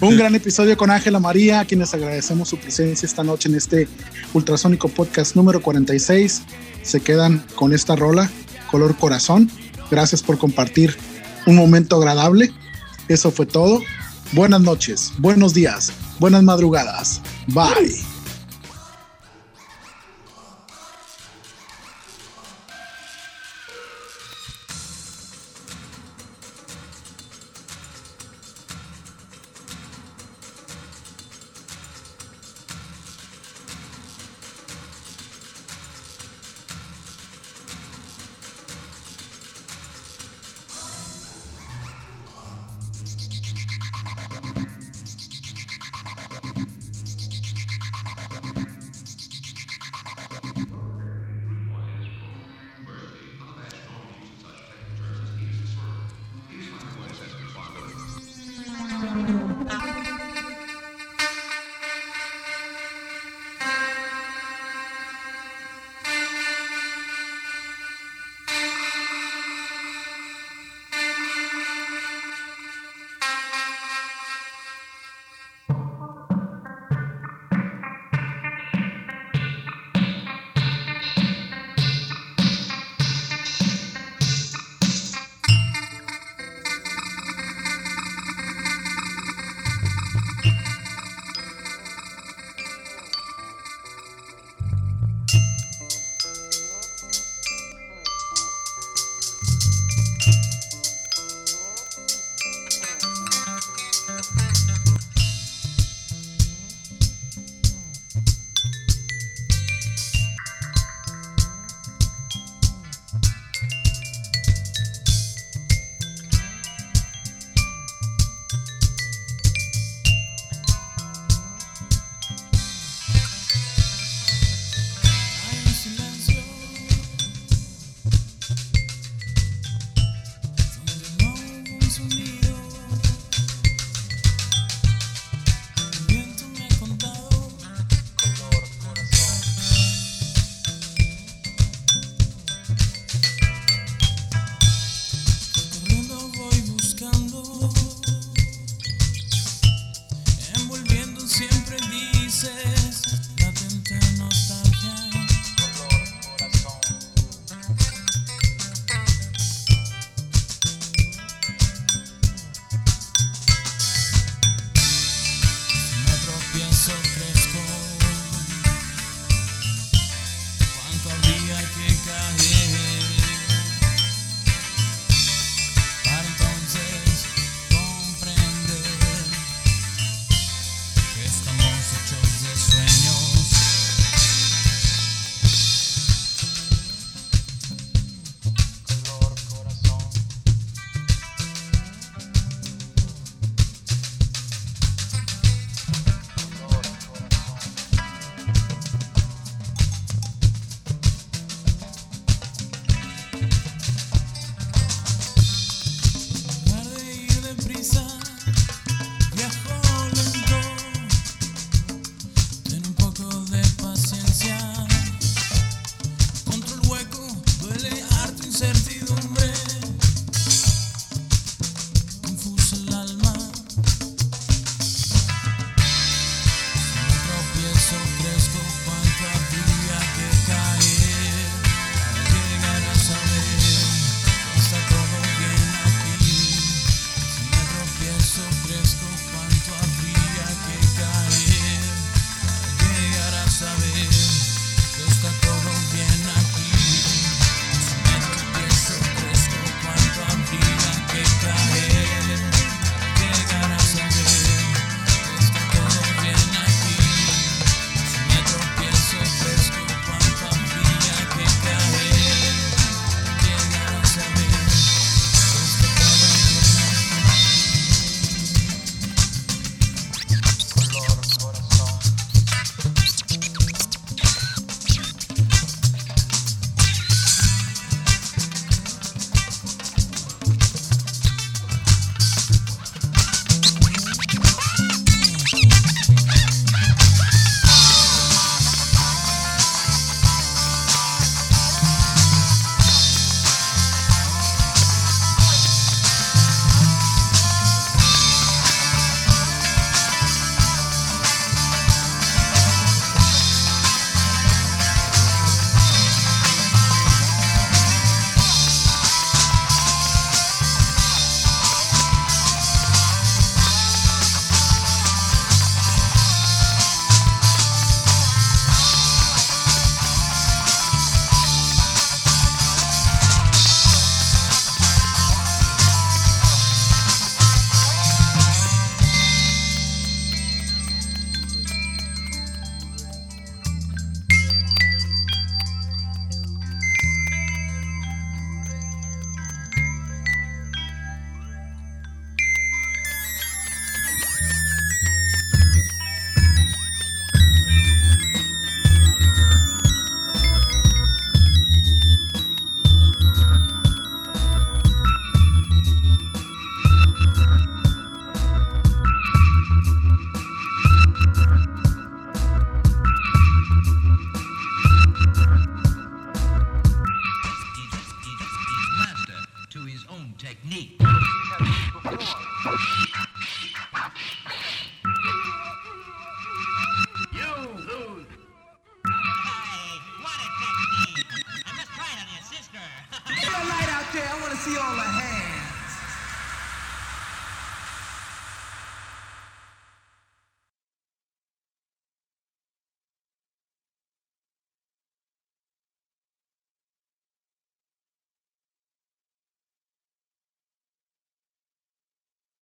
Un gran episodio con Ángela María, a quienes agradecemos su presencia esta noche en este ultrasónico podcast número 46. Se quedan con esta rola, color corazón. Gracias por compartir un momento agradable. Eso fue todo. Buenas noches, buenos días, buenas madrugadas. Bye.